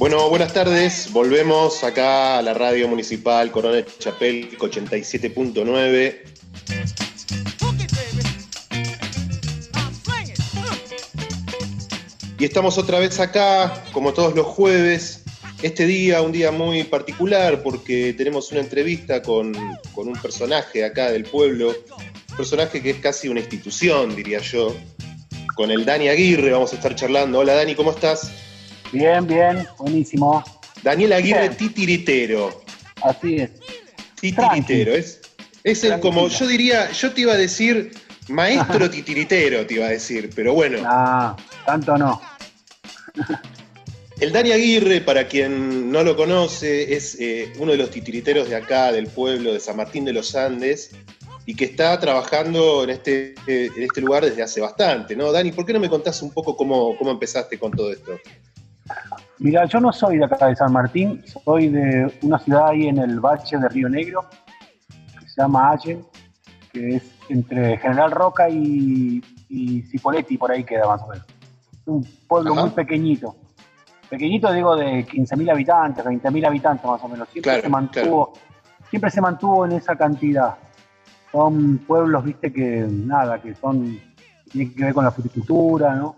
Bueno, buenas tardes. Volvemos acá a la radio municipal Coronel Chapel 87.9. Y estamos otra vez acá, como todos los jueves. Este día, un día muy particular, porque tenemos una entrevista con, con un personaje acá del pueblo, un personaje que es casi una institución, diría yo. Con el Dani Aguirre vamos a estar charlando. Hola Dani, ¿cómo estás? Bien, bien, buenísimo. Daniel Aguirre Titiritero. Así es. Titiritero, es, es el como, yo diría, yo te iba a decir maestro titiritero, te iba a decir, pero bueno. Ah, tanto no. El Dani Aguirre, para quien no lo conoce, es eh, uno de los titiriteros de acá, del pueblo de San Martín de los Andes, y que está trabajando en este, eh, en este lugar desde hace bastante, ¿no? Dani, ¿por qué no me contás un poco cómo, cómo empezaste con todo esto? Mira, yo no soy de acá de San Martín, soy de una ciudad ahí en el Bache de Río Negro, que se llama Allen, que es entre General Roca y, y Cipoletti, por ahí queda más o menos. Es un pueblo Ajá. muy pequeñito. Pequeñito digo de 15.000 habitantes, 20.000 habitantes más o menos. Siempre Claro, se mantuvo, siempre se mantuvo en esa cantidad. Son pueblos, viste, que nada, que son, tienen que ver con la fruticultura, ¿no?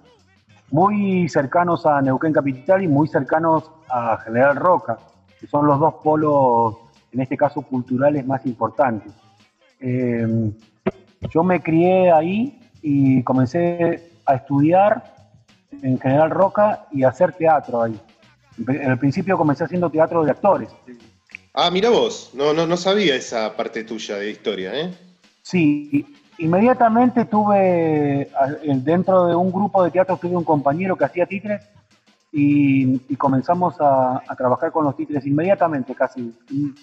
Muy cercanos a Neuquén Capital y muy cercanos a General Roca, que son los dos polos, en este caso culturales, más importantes. Eh, yo me crié ahí y comencé a estudiar en General Roca y a hacer teatro ahí. En el principio comencé haciendo teatro de actores. Ah, mira vos, no, no, no sabía esa parte tuya de historia, ¿eh? Sí, inmediatamente tuve, a- dentro de un grupo de teatro, tuve un compañero que hacía títeres y, y comenzamos a, a trabajar con los títeres inmediatamente, casi.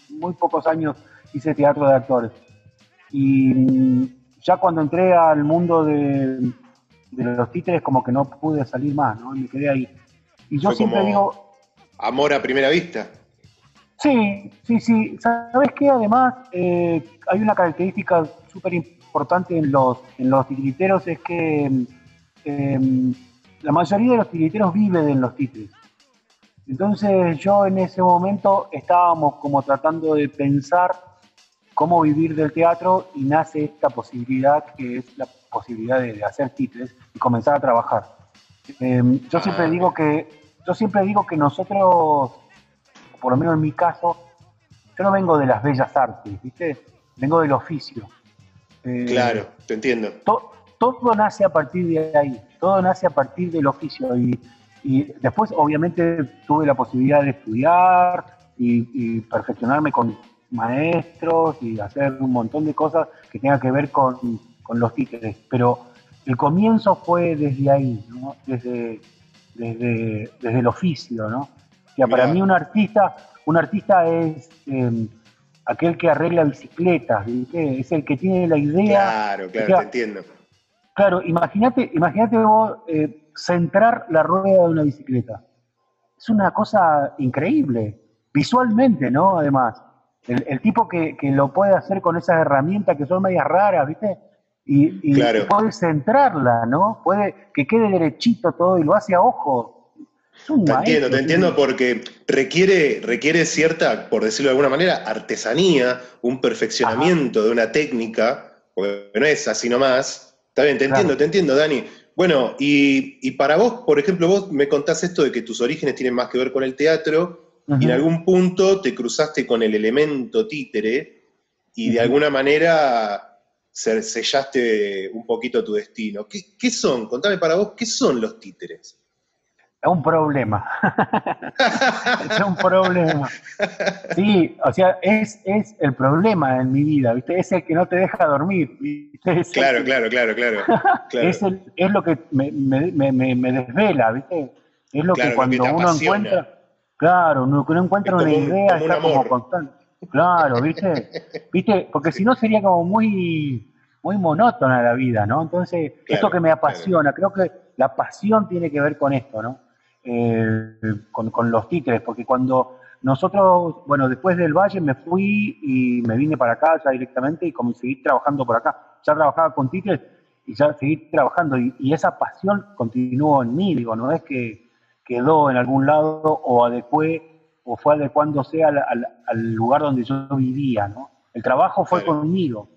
Muy pocos años hice teatro de actores. Y mm, ya cuando entré al mundo de, de los títeres, como que no pude salir más, ¿no? Me quedé ahí. Y yo Fue siempre digo, Amor a primera vista. Sí, sí, sí. ¿Sabes qué? Además, eh, hay una característica súper importante en los, en los titiriteros, es que eh, la mayoría de los titiriteros viven en los títeres. Entonces yo en ese momento estábamos como tratando de pensar cómo vivir del teatro y nace esta posibilidad que es la posibilidad de, de hacer títeres y comenzar a trabajar. Eh, yo siempre Ah, digo que yo siempre digo que nosotros por lo menos en mi caso, yo no vengo de las bellas artes, ¿viste? Vengo del oficio. Eh, Claro, te entiendo. to- todo nace a partir de ahí, todo nace a partir del oficio. Y, y después, obviamente, tuve la posibilidad de estudiar y, y perfeccionarme con maestros y hacer un montón de cosas que tengan que ver con, con los títeres. Pero el comienzo fue desde ahí, ¿no? Desde, desde, desde el oficio, ¿no? O sea, para mí un artista, un artista es eh, aquel que arregla bicicletas, ¿viste? Es el que tiene la idea. Claro, o claro, sea, te entiendo. Claro, imagínate, imagínate vos eh, centrar la rueda de una bicicleta. Es una cosa increíble, visualmente, ¿no? Además, el, el tipo que, que lo puede hacer con esas herramientas que son medias raras, ¿viste? Y, y Claro. puede centrarla, ¿no? Puede que quede derechito todo y lo hace a ojo. Es un Te maestro, entiendo, te entiendo porque requiere, requiere cierta, por decirlo de alguna manera, artesanía, un perfeccionamiento de una técnica, porque no es así nomás. Está bien, te Claro. entiendo, te entiendo, Dani. Bueno, y, y para vos, por ejemplo, vos me contás esto de que tus orígenes tienen más que ver con el teatro, y en algún punto te cruzaste con el elemento títere, y de alguna manera se- sellaste un poquito tu destino. ¿Qué, qué son? Contame para vos, ¿qué son los títeres? Es un problema. es un problema. Sí, o sea, es, es el problema en mi vida, ¿viste? Es el que no te deja dormir. Claro, claro, claro, claro. claro. Es, el- es lo que me, me- me- me- desvela, ¿viste? Es lo Claro, que lo cuando que uno encuentra, claro, uno, uno encuentra una idea, como un está como constante. Claro, ¿viste? ¿Viste? Porque si no sería como muy, muy monótona la vida, ¿no? Entonces, Claro, esto que me apasiona, creo que la pasión tiene que ver con esto, ¿no? Eh, con, con los títeres, porque cuando nosotros, bueno, después del Valle me fui y me vine para acá ya directamente y como seguí trabajando por acá. Ya trabajaba con títeres y ya seguí trabajando y, y esa pasión continuó en mí, digo, no es que, quedó en algún lado o adecué o fue adecuándose al, al, lugar donde yo vivía, ¿no? El trabajo fue conmigo,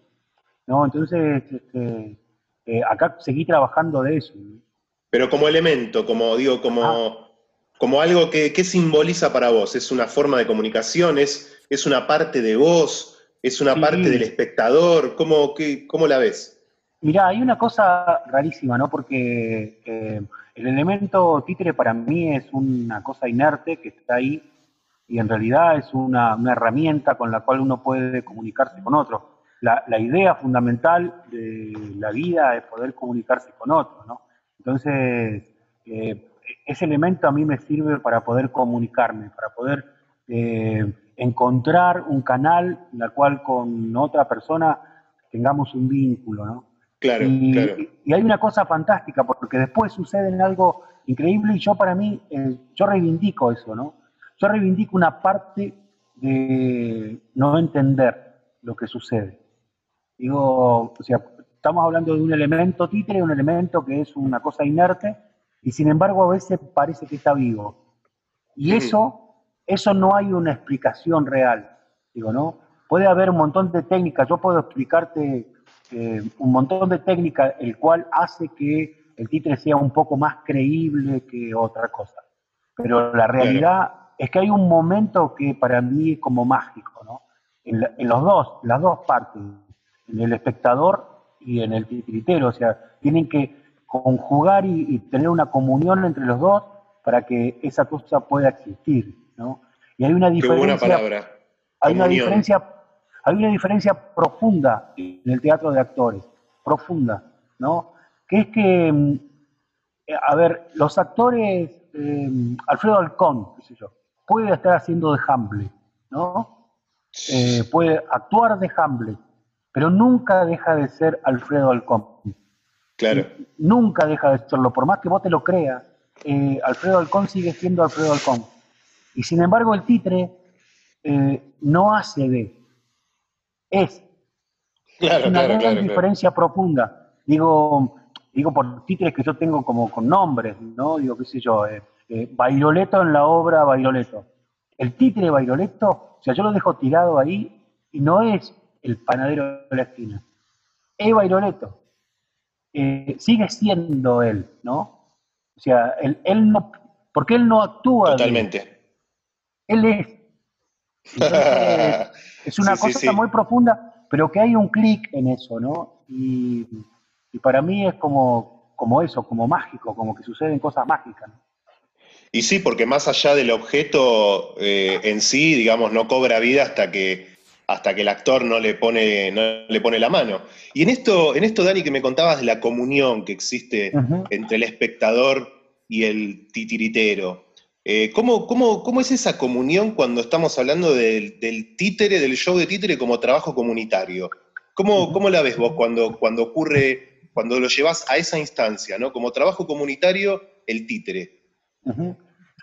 ¿no? Entonces, este, eh, acá seguí trabajando de eso. Pero como elemento, como digo, como, ah. como algo que, simboliza para vos, es una forma de comunicación, es, una parte de vos, es una parte del espectador, ¿cómo, cómo la ves? Mirá, hay una cosa rarísima, ¿no? Porque eh, el elemento títere para mí es una cosa inerte que está ahí y en realidad es una, herramienta con la cual uno puede comunicarse con otro. La, idea fundamental de la vida es poder comunicarse con otro, ¿no? Entonces, eh, ese elemento a mí me sirve para poder comunicarme, para poder eh, encontrar un canal en el cual con otra persona tengamos un vínculo, ¿no? Claro, y, claro. Y hay una cosa fantástica, porque después sucede en algo increíble y yo para mí, eh, yo reivindico eso, ¿no? Yo reivindico una parte de no entender lo que sucede. Digo, o sea, estamos hablando de un elemento títere, un elemento que es una cosa inerte, y sin embargo a veces parece que está vivo. Y eso, eso no hay una explicación real, digo, ¿no? Puede haber un montón de técnicas, yo puedo explicarte eh, un montón de técnicas, el cual hace que el títere sea un poco más creíble que otra cosa. Pero la realidad es que hay un momento que para mí es como mágico, ¿no? En, los dos, las dos partes, en el espectador y en el titiritero, o sea, tienen que conjugar y, tener una comunión entre los dos para que esa cosa pueda existir, ¿no? Y hay una diferencia. Qué buena palabra. Hay una diferencia hay una diferencia profunda en el teatro de actores, profunda, ¿no? Que es que, mm, eh, a ver, los actores, eh, Alfredo Alcón, qué sé yo, puede estar haciendo de Hamlet, ¿no? Eh, puede actuar de Hamlet, pero nunca deja de ser Alfredo Alcón. Claro. Nunca deja de serlo, por más que vos te lo creas, Alfredo Alcón sigue siendo Alfredo Alcón. Y sin embargo el titre no hace de, es. una gran diferencia profunda. Digo, digo por títulos que yo tengo como con nombres, ¿no? Digo, qué sé yo, eh, eh en la obra Bairoleto. El títere Bairoleto, o sea, yo lo dejo tirado ahí y no es el panadero de la esquina. Es Bairoleto. Eh, sigue siendo él, ¿no? O sea, él, él no, porque él no actúa. Totalmente. él es. es una cosa muy profunda, pero que hay un clic en eso, ¿no? Y, para mí es como, como eso, como mágico, como que suceden cosas mágicas. Y sí, porque más allá del objeto eh, en sí, digamos, no cobra vida hasta que, hasta que el actor no le pone, no le pone la mano. Y en esto, en esto, Dani, que me contabas de la comunión que existe entre el espectador y el titiritero, eh, ¿cómo, cómo, es esa comunión cuando estamos hablando del, títere, del show de títere como trabajo comunitario? ¿Cómo, cómo la ves vos cuando, cuando ocurre, cuando lo llevas a esa instancia, ¿no? Como trabajo comunitario, el títere.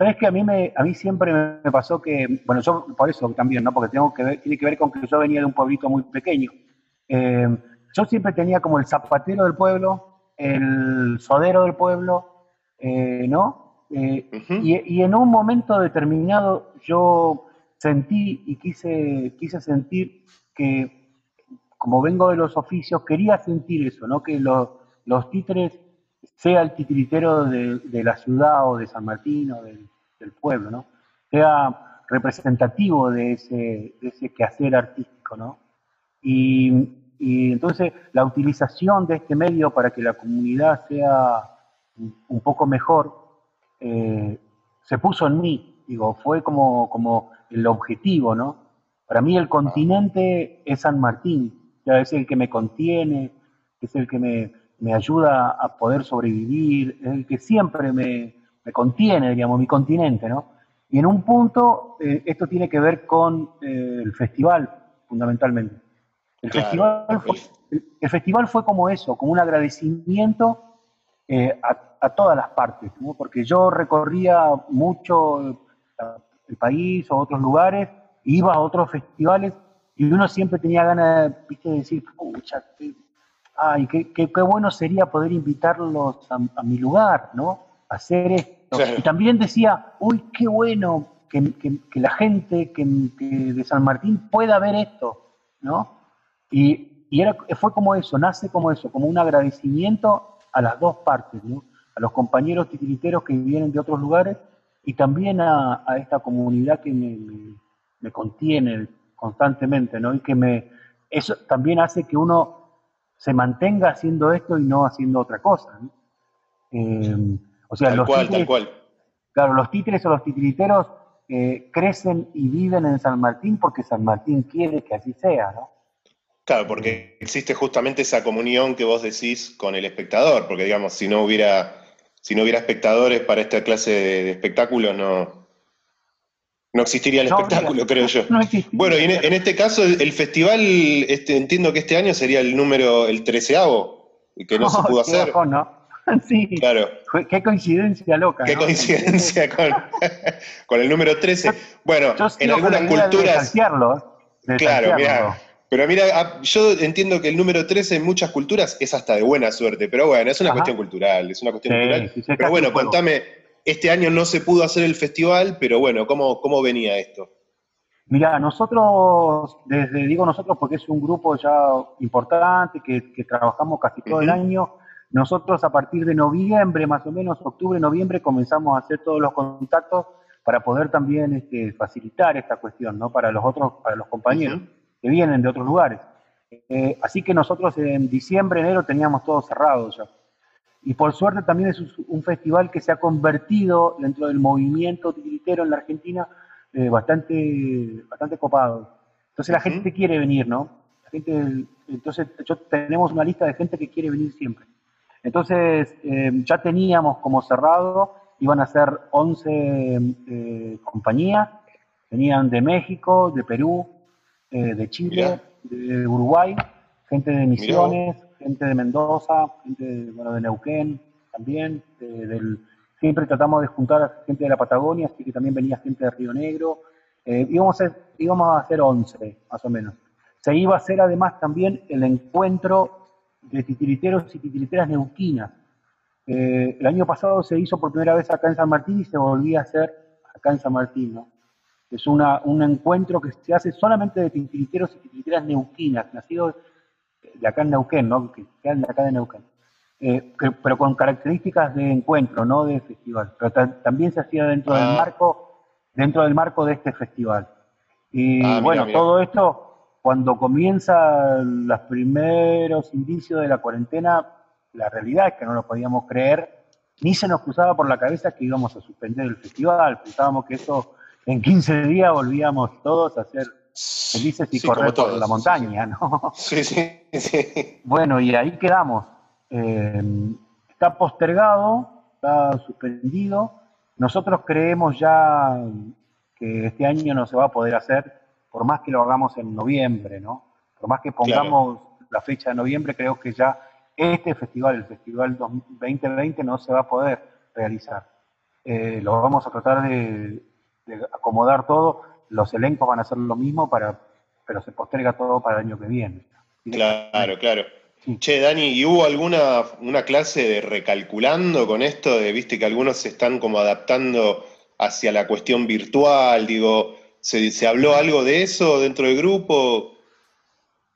Sabes que a mí me, a mí siempre me pasó que, bueno, yo por eso también, ¿no? Porque tengo que tiene que ver con que yo venía de un pueblito muy pequeño. Eh, yo siempre tenía como el zapatero del pueblo, el sodero del pueblo, eh, ¿no? Eh, y, en un momento determinado yo sentí y quise, quise sentir que, como vengo de los oficios, quería sentir eso, ¿no? que los títeres, sea el titiritero de, la ciudad o de San Martín o del, pueblo, ¿no? sea representativo de ese, ese quehacer artístico. ¿no? Y, entonces la utilización de este medio para que la comunidad sea un poco mejor eh, se puso en mí, digo, fue como, el objetivo, ¿no? Para mí el continente es San Martín, es el que me contiene, es el que me, me ayuda a poder sobrevivir, es el que siempre me, me, contiene, digamos, mi continente, ¿no? Y en un punto, eh, esto tiene que ver con eh, el festival, fundamentalmente. El, festival fue, el, festival fue como eso, como un agradecimiento a a todas las partes, porque yo recorría mucho el país o otros lugares, iba a otros festivales y uno siempre tenía ganas de decir, pucha, ay, qué, qué, bueno sería poder invitarlos a, mi lugar, ¿no? hacer Y también decía, uy, qué bueno que, la gente que, de San Martín pueda ver esto, ¿no? Y, y era, fue como eso, nace como eso, como un agradecimiento a las dos partes, ¿no? A los compañeros titiriteros que vienen de otros lugares y también a, esta comunidad que me, me, contiene constantemente, ¿no? Y que me, eso también hace que uno se mantenga haciendo esto y no haciendo otra cosa, ¿no? Eh, o sea, tal cual, tal cual. Claro, los títeres o los titiriteros eh, crecen y viven en San Martín porque San Martín quiere que así sea, ¿no? Claro, porque existe justamente esa comunión que vos decís con el espectador, porque digamos, si no hubiera, si no hubiera espectadores para esta clase de, espectáculos, no, no existiría el espectáculo, creo yo. bueno, y en, este caso, el, festival, este, entiendo que este año sería el número, el treceavo, que no, se pudo hacer. ¿no? Sí, claro. Qué coincidencia loca. Qué coincidencia con, el número 13. Bueno, en algunas culturas. claro, mira. Pero mira, ah, yo entiendo que el número 13 en muchas culturas es hasta de buena suerte, pero bueno, es una cuestión cultural, es una cuestión cultural. pero bueno, contame, este año no se pudo hacer el festival, pero bueno, ¿cómo, cómo venía esto? Mira, nosotros, desde, digo nosotros porque es un grupo ya importante, que, trabajamos casi todo el año, nosotros a partir de noviembre, más o menos octubre, noviembre, comenzamos a hacer todos los contactos para poder también este, facilitar esta cuestión, ¿no? Para los otros, para los compañeros que vienen de otros lugares. Eh, así que nosotros en diciembre, enero teníamos todo cerrado ya. Y por suerte también es un festival que se ha convertido dentro del movimiento titiritero en la Argentina eh, bastante, bastante copado. Entonces la gente quiere venir, ¿no? La gente, entonces yo, tenemos una lista de gente que quiere venir siempre. Entonces, eh, ya teníamos como cerrado, iban a ser 11 eh, compañías, venían de México, de Perú, eh, de Chile, de Uruguay, gente de Misiones, gente de Mendoza, gente de, bueno, de Neuquén también, del, siempre tratamos de juntar a gente de la Patagonia, así que también venía gente de Río Negro, íbamos, a íbamos a hacer 11 más o menos. Se iba a hacer además también el encuentro de titiriteros y titiriteras neuquinas. Eh, el año pasado se hizo por primera vez acá en San Martín y se volvía a hacer acá en San Martín. ¿no? Es una, un encuentro que se hace solamente de titiriteros y titiriteras neuquinas, nacidos de acá en Neuquén, ¿no? que quedan de acá de Neuquén. Eh, pero con características de encuentro, no de festival. Pero también se hacía dentro del ah. marco, dentro del marco de este festival. Y ah, bueno, todo esto cuando comienzan los primeros indicios de la cuarentena, la realidad es que no lo podíamos creer, ni se nos cruzaba por la cabeza que íbamos a suspender el festival. Pensábamos que eso en 15 días volvíamos todos a ser felices y correr por la montaña, ¿no? Sí, sí, sí. Bueno, y ahí quedamos. Eh, está postergado, está suspendido. Nosotros creemos ya que este año no se va a poder hacer por más que lo hagamos en noviembre, ¿no? Por más que pongamos la fecha de noviembre, creo que ya este festival, el Festival 2020, no se va a poder realizar. Eh, lo vamos a tratar de, acomodar todo, los elencos van a hacer lo mismo, para, pero se posterga todo para el año que viene. Claro, claro. Che, Dani, ¿y hubo alguna una clase de recalculando con esto? De, viste que algunos se están como adaptando hacia la cuestión virtual, digo, ¿Se, habló algo de eso dentro del grupo?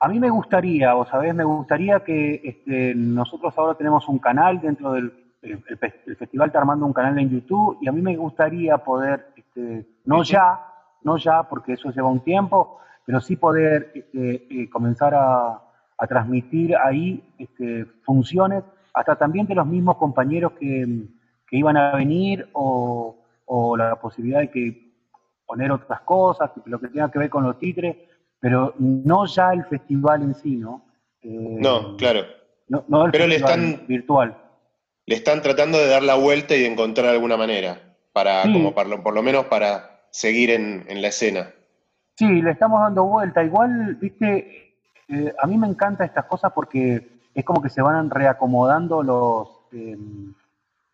A mí me gustaría, vos sabés, me gustaría que este, nosotros ahora tenemos un canal dentro del festival, está armando un canal en YouTube y a mí me gustaría poder, este, no ya, no ya, porque eso lleva un tiempo, pero sí poder este, eh, comenzar a, transmitir ahí funciones, hasta también de los mismos compañeros que, iban a venir o, o la posibilidad de que poner otras cosas, lo que tenga que ver con los titres, pero no ya el festival en sí, ¿no? Eh, no, claro. No, el pero le están, virtual. Le están tratando de dar la vuelta y de encontrar alguna manera, para, como para, por lo menos para seguir en, la escena. Sí, le estamos dando vuelta. Igual, viste, eh, a mí me encantan estas cosas porque es como que se van reacomodando los, eh,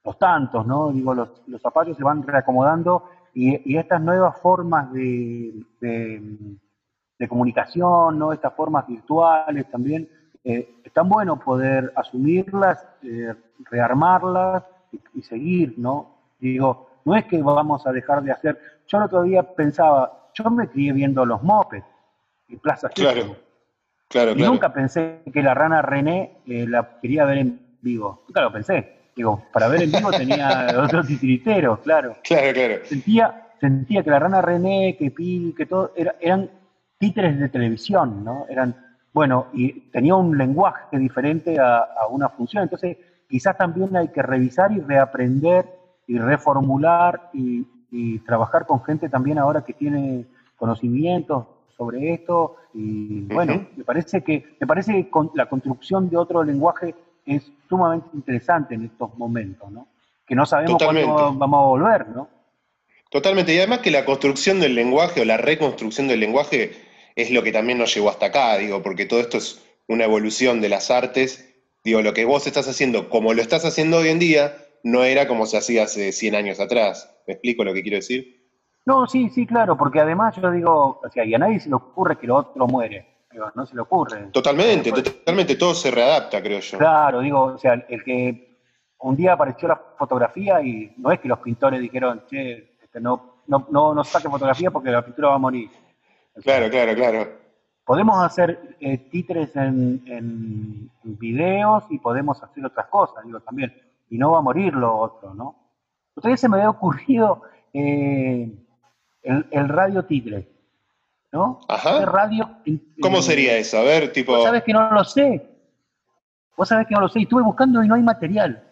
los tantos, ¿no? Digo, los, los zapatos se van reacomodando y, estas nuevas formas de, de, comunicación, ¿no? estas formas virtuales también, eh, es tan bueno poder asumirlas, eh, rearmarlas y, seguir, ¿no? Digo, no es que vamos a dejar de hacer. Yo el otro día pensaba, yo me crié viendo los mopeds y Plaza Claro, claro, y nunca pensé que la rana René eh, la quería ver en vivo. Nunca lo pensé. Digo, para ver en vivo tenía otros titiriteros, claro. Claro, claro. Sentía, sentía que la rana René, que Pi, que todo, eran títeres de televisión, ¿no? Eran, bueno, y tenía un lenguaje diferente a, una función. Entonces, quizás también hay que revisar y reaprender y reformular y, trabajar con gente también ahora que tiene conocimientos sobre esto. Y bueno, me parece que, me parece que la construcción de otro lenguaje es sumamente interesante en estos momentos, ¿no? Que no sabemos cuándo vamos a volver, ¿no? Totalmente, y además que la construcción del lenguaje o la reconstrucción del lenguaje es lo que también nos llevó hasta acá, digo, porque todo esto es una evolución de las artes. Digo, lo que vos estás haciendo, como lo estás haciendo hoy en día, no era como se hacía hace 100 años atrás. ¿Me explico lo que quiero decir? No, sí, sí, claro, porque además yo digo, o sea, y a nadie se le ocurre que lo otro muere. no se le ocurre. Totalmente, totalmente, todo se readapta, creo yo. Claro, digo, o sea, el que un día apareció la fotografía y no es que los pintores dijeron, che, este, no, no, no, no saque fotografía porque la pintura va a morir. Claro, claro, claro. Podemos hacer eh, títeres en, en, videos y podemos hacer otras cosas, digo, también. Y no va a morir lo otro, ¿no? Otra se me había ocurrido eh, el, radio títere, ¿no? Ajá. radio, ¿Cómo sería eso? A ver, tipo... Vos sabés que no lo sé. Vos sabés que no lo sé. Y estuve buscando y no hay material.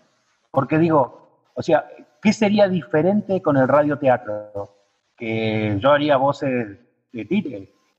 Porque digo, o sea, ¿qué sería diferente con el radioteatro? Que yo haría voces de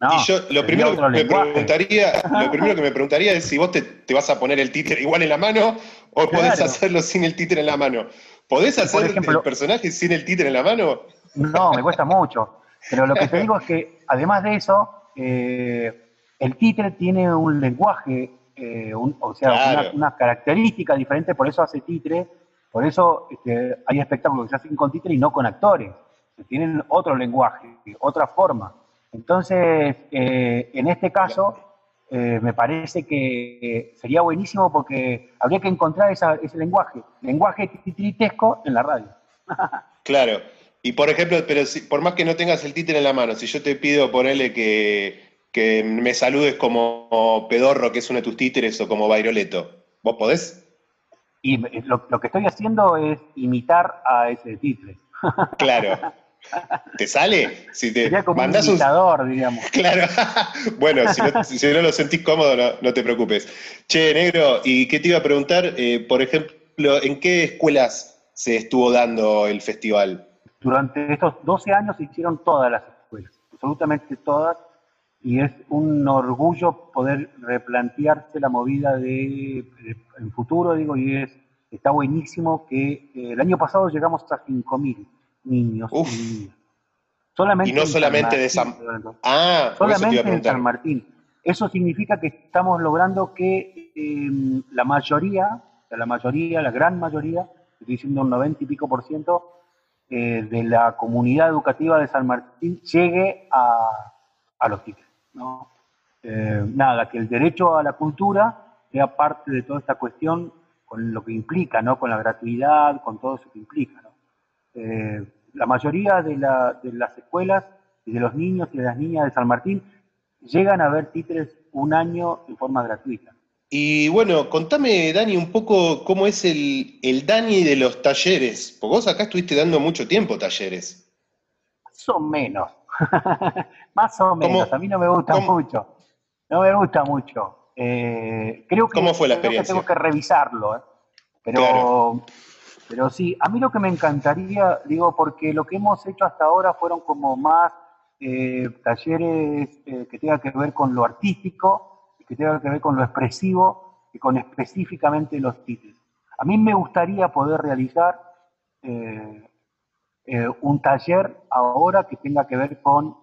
y yo lo primero, que me preguntaría, lo primero que me preguntaría es si vos te, vas a poner el títere igual en la mano o podés hacerlo sin el títere en la mano. ¿Podés hacer el personaje sin el títere en la mano? No, me cuesta mucho. Pero lo que te digo es que, además de eso, eh, el títere tiene un lenguaje, eh, o sea, una, característica diferente, por eso hace títere, por eso este, hay espectáculos que se hacen con títere y no con actores. Tienen otro lenguaje, otra forma. Entonces, eh, en este caso, eh, me parece que sería buenísimo porque habría que encontrar ese lenguaje, lenguaje titritesco en la radio. claro. Y por ejemplo, pero si, por más que no tengas el títere en la mano, si yo te pido ponerle que, que me saludes como Pedorro, que es uno de tus títeres, o como Bairoleto, ¿vos podés? Y lo, lo que estoy haciendo es imitar a ese títere. Claro. ¿Te sale? Si te Sería como un digamos. Claro. bueno, si no, lo sentís cómodo, no, te preocupes. Che, negro, ¿y qué te iba a preguntar? Eh, por ejemplo, ¿en qué escuelas se estuvo dando el festival? Durante estos 12 años se hicieron todas las escuelas, absolutamente todas, y es un orgullo poder replantearse la movida de, en futuro, digo, y es, está buenísimo que eh, el año pasado llegamos a 5.000 niños y Solamente y no solamente de San Ah, solamente en San Martín. Eso significa que estamos logrando que em, la mayoría, la mayoría, la gran mayoría, estoy diciendo un 90 y pico por ciento, eh, de la comunidad educativa de San Martín llegue a, a los títulos. ¿no? Eh, nada, que el derecho a la cultura sea parte de toda esta cuestión con lo que implica, ¿no? Con la gratuidad, con todo eso que implica, ¿no? Eh, la mayoría de, las escuelas y de los niños y de las niñas de San Martín llegan a ver títeres un año en forma gratuita. Y bueno, contame, Dani, un poco cómo es el, el Dani de los talleres, porque vos acá estuviste dando mucho tiempo talleres. Más o menos, más o menos, a mí no me gusta mucho, no me gusta mucho. Eh, creo que, ¿Cómo fue la experiencia? tengo que revisarlo, ¿eh? pero pero sí, a mí lo que me encantaría, digo, porque lo que hemos hecho hasta ahora fueron como más eh, talleres eh, que tengan que ver con lo artístico, que tengan que ver con lo expresivo y con específicamente los títulos. A mí me gustaría poder realizar eh, un taller ahora que tenga que ver con,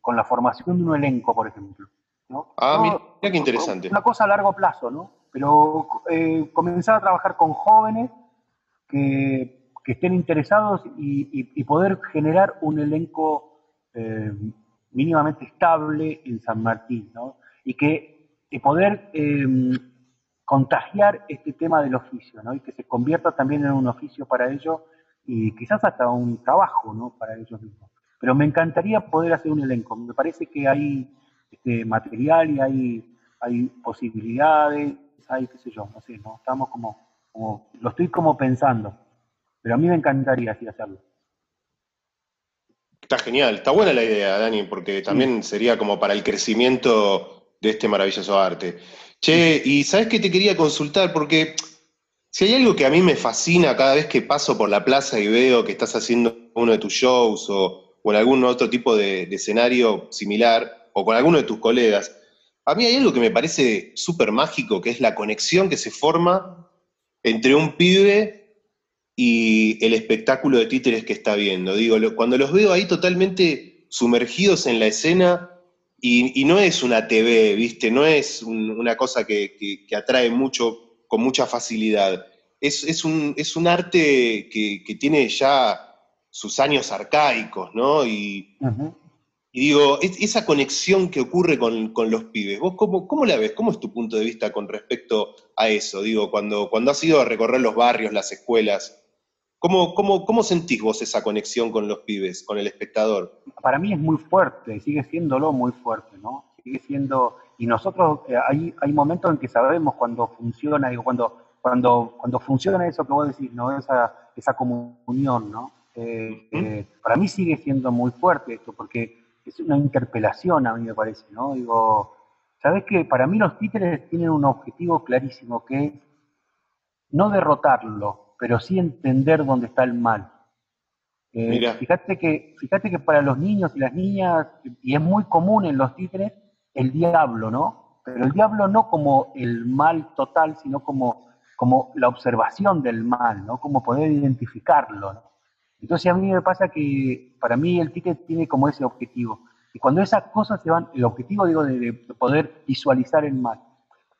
con la formación de un elenco, por ejemplo. Ah, mira, qué interesante. Una cosa a largo plazo, ¿no? Pero comenzar a trabajar con jóvenes que, estén interesados y, poder generar un elenco eh, mínimamente estable en San Martín, ¿no? Y que poder em, contagiar este tema del oficio, ¿no? Y que se convierta también en un oficio para ellos y quizás hasta un trabajo, ¿no? Para ellos mismos. Pero me encantaría poder hacer un elenco. Me parece que hay este, material y hay, hay posibilidades, hay qué sé yo, no sé, ¿no? Estamos como, como, lo estoy como pensando. Pero a mí me encantaría así hacerlo. Está genial, está buena la idea, Dani, porque también sería como para el crecimiento de este maravilloso arte. Che, y sabes que te quería consultar, porque si hay algo que a mí me fascina cada vez que paso por la plaza y veo que estás haciendo uno de tus shows o, en algún otro tipo de, escenario similar, o con alguno de tus colegas, a mí hay algo que me parece súper mágico, que es la conexión que se forma entre un pibe y el espectáculo de títeres que está viendo. Digo, cuando los veo ahí totalmente sumergidos en la escena, y, no es una TV, ¿viste? No es una cosa que, atrae mucho, con mucha facilidad. Es, un, arte que, tiene ya sus años arcaicos, ¿no? Digo, esa conexión que ocurre con, los pibes, ¿vos cómo, cómo, la ves? ¿Cómo es tu punto de vista con respecto a eso? Digo, cuando, cuando has ido a recorrer los barrios, las escuelas, ¿Cómo, cómo, cómo sentís vos esa conexión con los pibes, con el espectador? Para mí es muy fuerte, sigue siéndolo muy fuerte, ¿no? Sigue siendo, y nosotros eh, hay, hay momentos en que sabemos cuando funciona, digo, cuando, cuando, cuando funciona eso que vos decís, ¿no? Esa, esa comunión, ¿no? Eh, eh, para mí sigue siendo muy fuerte esto, porque es una interpelación a mí me parece, ¿no? Digo, ¿sabes qué? Para mí los títeres tienen un objetivo clarísimo, que es no derrotarlo, pero sí entender dónde está el mal. Eh, fíjate, que, fíjate que para los niños y las niñas, y es muy común en los títeres, el diablo, ¿no? Pero el diablo no como el mal total, sino como, como la observación del mal, ¿no? Como poder identificarlo, ¿no? Entonces a mí me pasa que para mí el ticket tiene como ese objetivo. Y cuando esas cosas se van, el objetivo digo de poder visualizar el mal.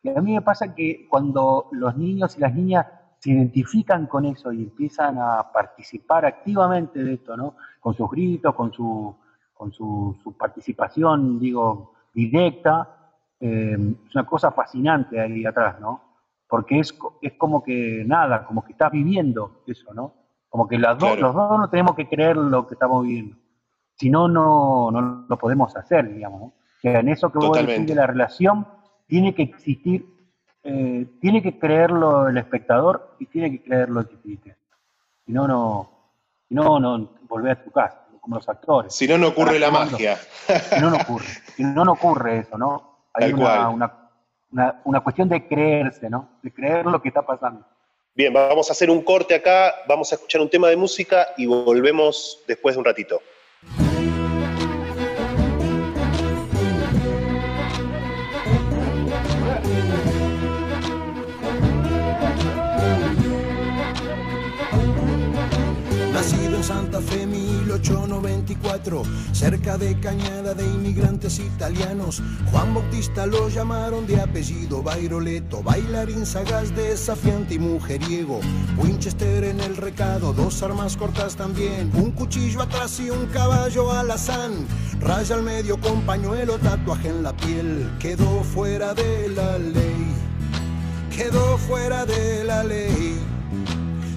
Y a mí me pasa que cuando los niños y las niñas se identifican con eso y empiezan a participar activamente de esto, ¿no? Con sus gritos, con su, con su, participación, digo, directa, eh, es una cosa fascinante ahí atrás, ¿no? Porque es, es como que nada, como que estás viviendo eso, ¿no? Como que las dos, los dos no tenemos que creer lo que estamos viviendo. Si no, no, no lo podemos hacer, digamos. ¿no? Que en eso que vos decís de la relación, tiene que existir eh, tiene que creerlo el espectador y tiene que creerlo el títere. Si no, no, si no, no volvés a tu casa, como los actores. Si no, no ocurre la magia. Si no, no ocurre. Si no, no ocurre eso, ¿no? Hay una, una, una, cuestión de creerse, ¿no? De creer lo que está pasando. Bien, vamos a hacer un corte acá, vamos a escuchar un tema de música y volvemos después de un ratito. Santa Fe 1894, cerca de Cañada de inmigrantes italianos. Juan Bautista lo llamaron de apellido Bairoleto, bailarín sagaz, desafiante y mujeriego. Winchester en el recado, dos armas cortas también, un cuchillo atrás y un caballo alazán. Raya al medio con pañuelo, tatuaje en la piel, quedó fuera de la ley, quedó fuera de la ley.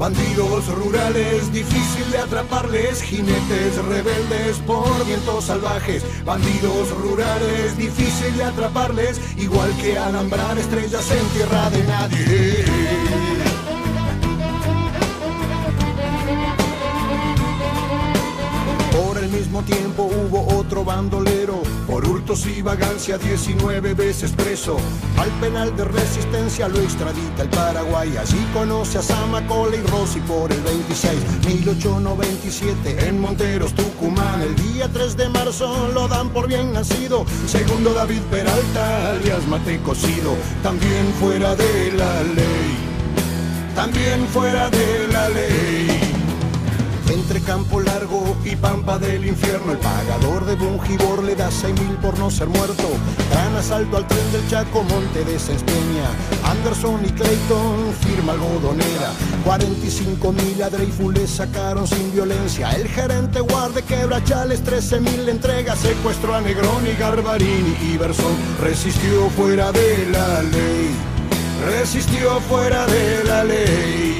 Bandidos rurales, difícil de atraparles, jinetes rebeldes por vientos salvajes. Bandidos rurales, difícil de atraparles, igual que alambrar estrellas en tierra de nadie. mismo tiempo hubo otro bandolero, por y vagancia 19 veces preso. Al penal de resistencia lo extradita el Paraguay, allí conoce a Samacola y Rossi por el 26, 1897 en Monteros, Tucumán. El día 3 de marzo lo dan por bien nacido, segundo David Peralta, alias Mate Cocido, también fuera de la ley, también fuera de la ley. Entre campo largo y pampa del infierno, el pagador de Bungibor le da seis mil por no ser muerto. Gran asalto al tren del Chaco, Monte de Senspeña. Anderson y Clayton, firma algodonera. 45 mil a Dreyfus le sacaron sin violencia. El gerente guarde quebra chales, 13 mil entrega. Secuestró a Negroni, Garbarini y. Resistió fuera de la ley. Resistió fuera de la ley.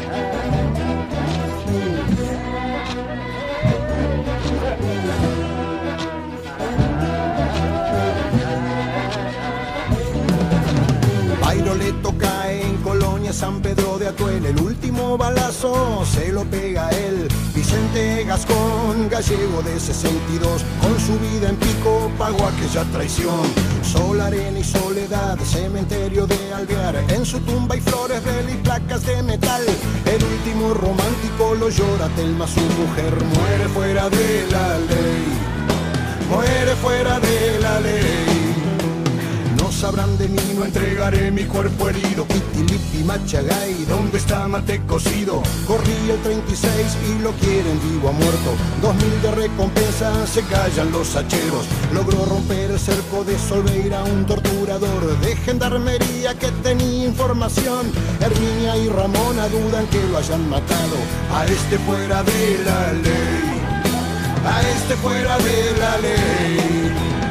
San Pedro de Atuel, el último balazo se lo pega él. Vicente Gascón, gallego de 62, con su vida en pico pagó aquella traición. Sol, arena y soledad, cementerio de Alvear, en su tumba hay flores, y placas de metal. El último romántico lo llora Telma, su mujer muere fuera de la ley. Muere fuera de la ley sabrán de mí, no entregaré mi cuerpo herido. Pitilipi, Machagay, ¿dónde está Mate cocido? Corrí el 36 y lo quieren vivo a muerto. Dos mil de recompensa, se callan los hacheros. Logró romper el cerco de Solveira, un torturador de gendarmería que tenía información. Herminia y Ramona dudan que lo hayan matado. A este fuera de la ley. A este fuera de la ley.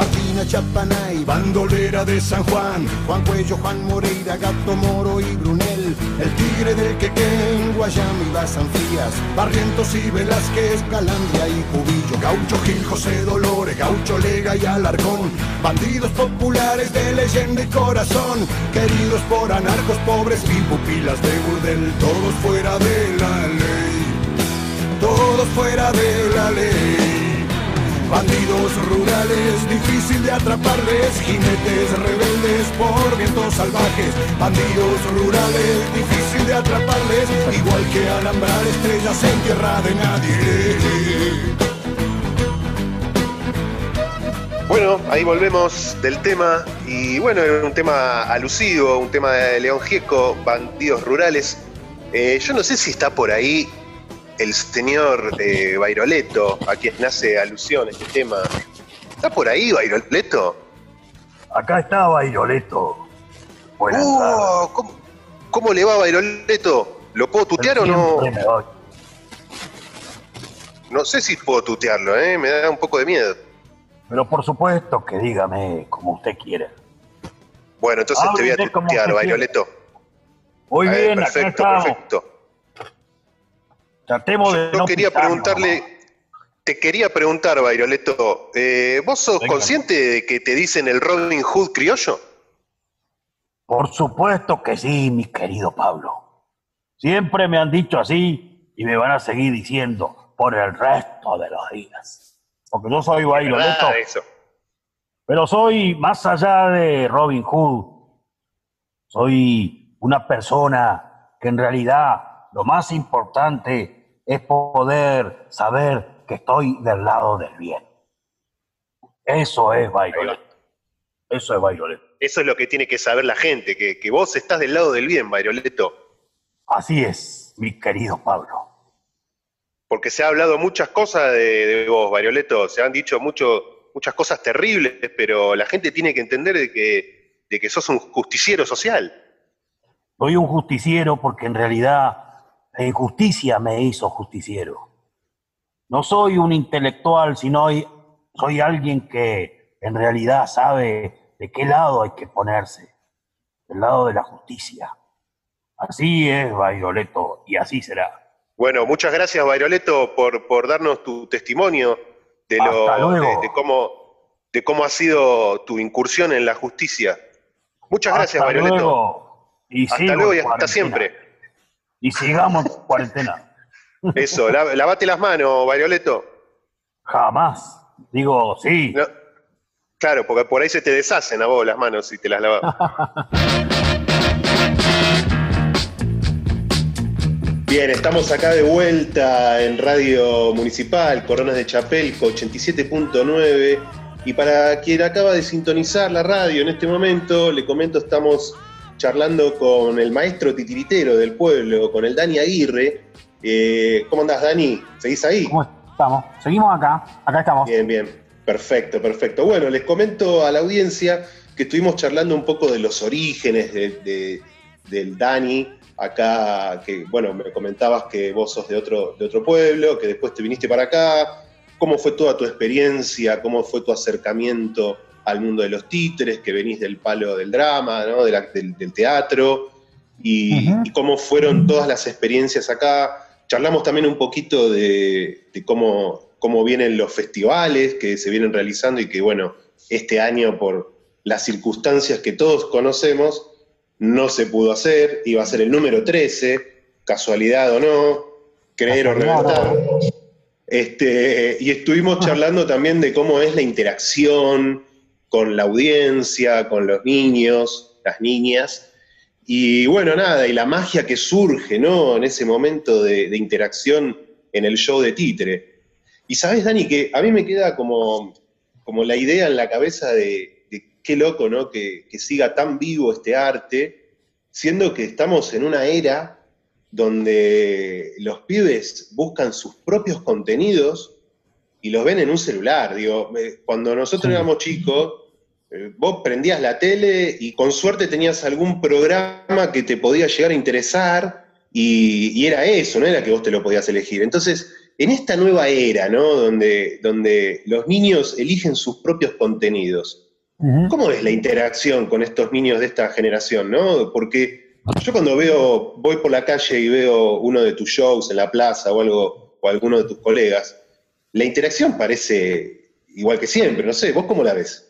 Martina Chapanay, bandolera de San Juan, Juan Cuello, Juan Moreira, Gato Moro y Brunel, el tigre del Quequén, Guayami, Frías, Barrientos y Velázquez, Calandria y Cubillo, Gaucho Gil, José Dolores, Gaucho Lega y Alarcón, bandidos populares de leyenda y corazón, queridos por anarcos pobres y pupilas de burdel, todos fuera de la ley, todos fuera de la ley. Bandidos rurales, difícil de atraparles, jinetes rebeldes por vientos salvajes. Bandidos rurales, difícil de atraparles, igual que alambrar estrellas en tierra de nadie. Bueno, ahí volvemos del tema y bueno, era un tema alusivo, un tema de León Gieco, bandidos rurales. Eh, yo no sé si está por ahí el señor eh, Bairoleto, a quien hace alusión este tema. ¿Está por ahí, Bairoleto? Acá está Bairoleto. Buenas oh, ¿cómo, le va, Bairoleto? ¿Lo puedo tutear o no? No sé si puedo tutearlo, ¿eh? me da un poco de miedo. Pero por supuesto que dígame como usted quiera. Bueno, entonces te voy a tutear, Bairoleto. Muy bien, perfecto, acá perfecto. Tratemos de Yo quería preguntarle, te quería preguntar, Bairoleto, eh, ¿vos sos consciente de que te dicen el Robin Hood criollo? Por supuesto que sí, mi querido Pablo. Siempre me han dicho así y me van a seguir diciendo por el resto de los días. Porque yo soy Bairoleto. Eso. Pero soy más allá de Robin Hood. Soy una persona que en realidad lo más importante es poder saber que estoy del lado del bien. Eso es Violet. Eso es Violet. Eso es lo que tiene que saber la gente, que, vos estás del lado del bien, Violeto. Así es, mi querido Pablo. Porque se ha hablado muchas cosas de, vos, Violeto, se han dicho mucho, muchas cosas terribles, pero la gente tiene que entender de que, de que sos un justiciero social. Soy un justiciero porque en realidad La injusticia me hizo justiciero. No soy un intelectual, sino soy alguien que en realidad sabe de qué lado hay que ponerse, del lado de la justicia. Así es, Bairoleto, y así será. Bueno, muchas gracias, Bairoleto, por, por darnos tu testimonio de, lo, de, cómo, de cómo ha sido tu incursión en la justicia. Muchas gracias, Bairoleto. hasta luego y hasta siempre. Y sigamos en cuarentena. Eso, lavate las manos, Varioleto. Jamás. Digo, sí. claro, porque por ahí se te deshacen a vos las manos si te las lavas. Bien, estamos acá de vuelta en Radio Municipal, Coronas de Chapelco 87.9. Y para quien acaba de sintonizar la radio en este momento, le comento, estamos charlando con el maestro titiritero del pueblo, con el Dani Aguirre. Eh, ¿Cómo andás, Dani? ¿Seguís ahí? ¿Cómo estamos? Seguimos acá, acá estamos. Bien, bien, perfecto, perfecto. Bueno, les comento a la audiencia que estuvimos charlando un poco de los orígenes del Dani, acá, que bueno, me comentabas que vos sos de otro, de otro pueblo, que después te viniste para acá, cómo fue toda tu experiencia, cómo fue tu acercamiento al mundo de los títeres, que venís del palo del drama, del, teatro, y, cómo fueron todas las experiencias acá. Charlamos también un poquito de, cómo, cómo vienen los festivales que se vienen realizando y que, bueno, este año por las circunstancias que todos conocemos, no se pudo hacer, iba a ser el número 13, casualidad o no, creer o reventar. Este, y estuvimos charlando también de cómo es la interacción, con la audiencia, con los niños, las niñas. Y bueno, nada, y la magia que surge, ¿no? En ese momento de, interacción en el show de Titre. Y sabes, Dani, que a mí me queda como, como la idea en la cabeza de, qué loco, ¿no? Que, que, siga tan vivo este arte, siendo que estamos en una era donde los pibes buscan sus propios contenidos y los ven en un celular. Digo, eh, cuando nosotros éramos chicos, eh, vos prendías la tele y con suerte tenías algún programa que te podía llegar a interesar y, era eso, no era que vos te lo podías elegir. Entonces, en esta nueva era, ¿no? Donde, donde los niños eligen sus propios contenidos, ¿cómo es la interacción con estos niños de esta generación, ¿no? Porque yo cuando veo, voy por la calle y veo uno de tus shows en la plaza o algo, o alguno de tus colegas, la interacción parece igual que siempre, no sé, ¿vos cómo la ves?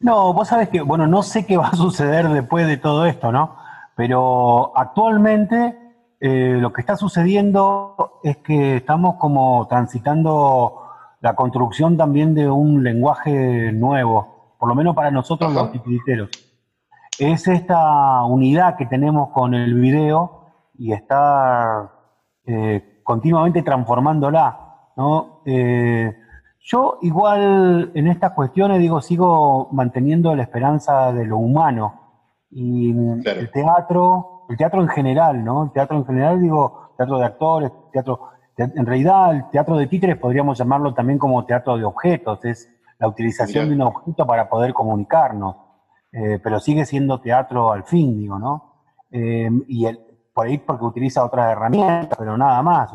No, vos sabés que, bueno, no sé qué va a suceder después de todo esto, ¿no? Pero actualmente eh, lo que está sucediendo es que estamos como transitando la construcción también de un lenguaje nuevo, por lo menos para nosotros los titiriteros. Es esta unidad que tenemos con el video y estar eh, continuamente transformándola, ¿no? Eh, yo igual en estas cuestiones, digo, sigo manteniendo la esperanza de lo humano. Y el teatro, el teatro en general, ¿no? El teatro en general, digo, teatro de actores, teatro... En realidad, el teatro de títeres podríamos llamarlo también como teatro de objetos, es la utilización de un objeto para poder comunicarnos, eh, pero sigue siendo teatro al fin, digo, ¿no? Eh, y el, por ahí porque utiliza otras herramientas, pero nada más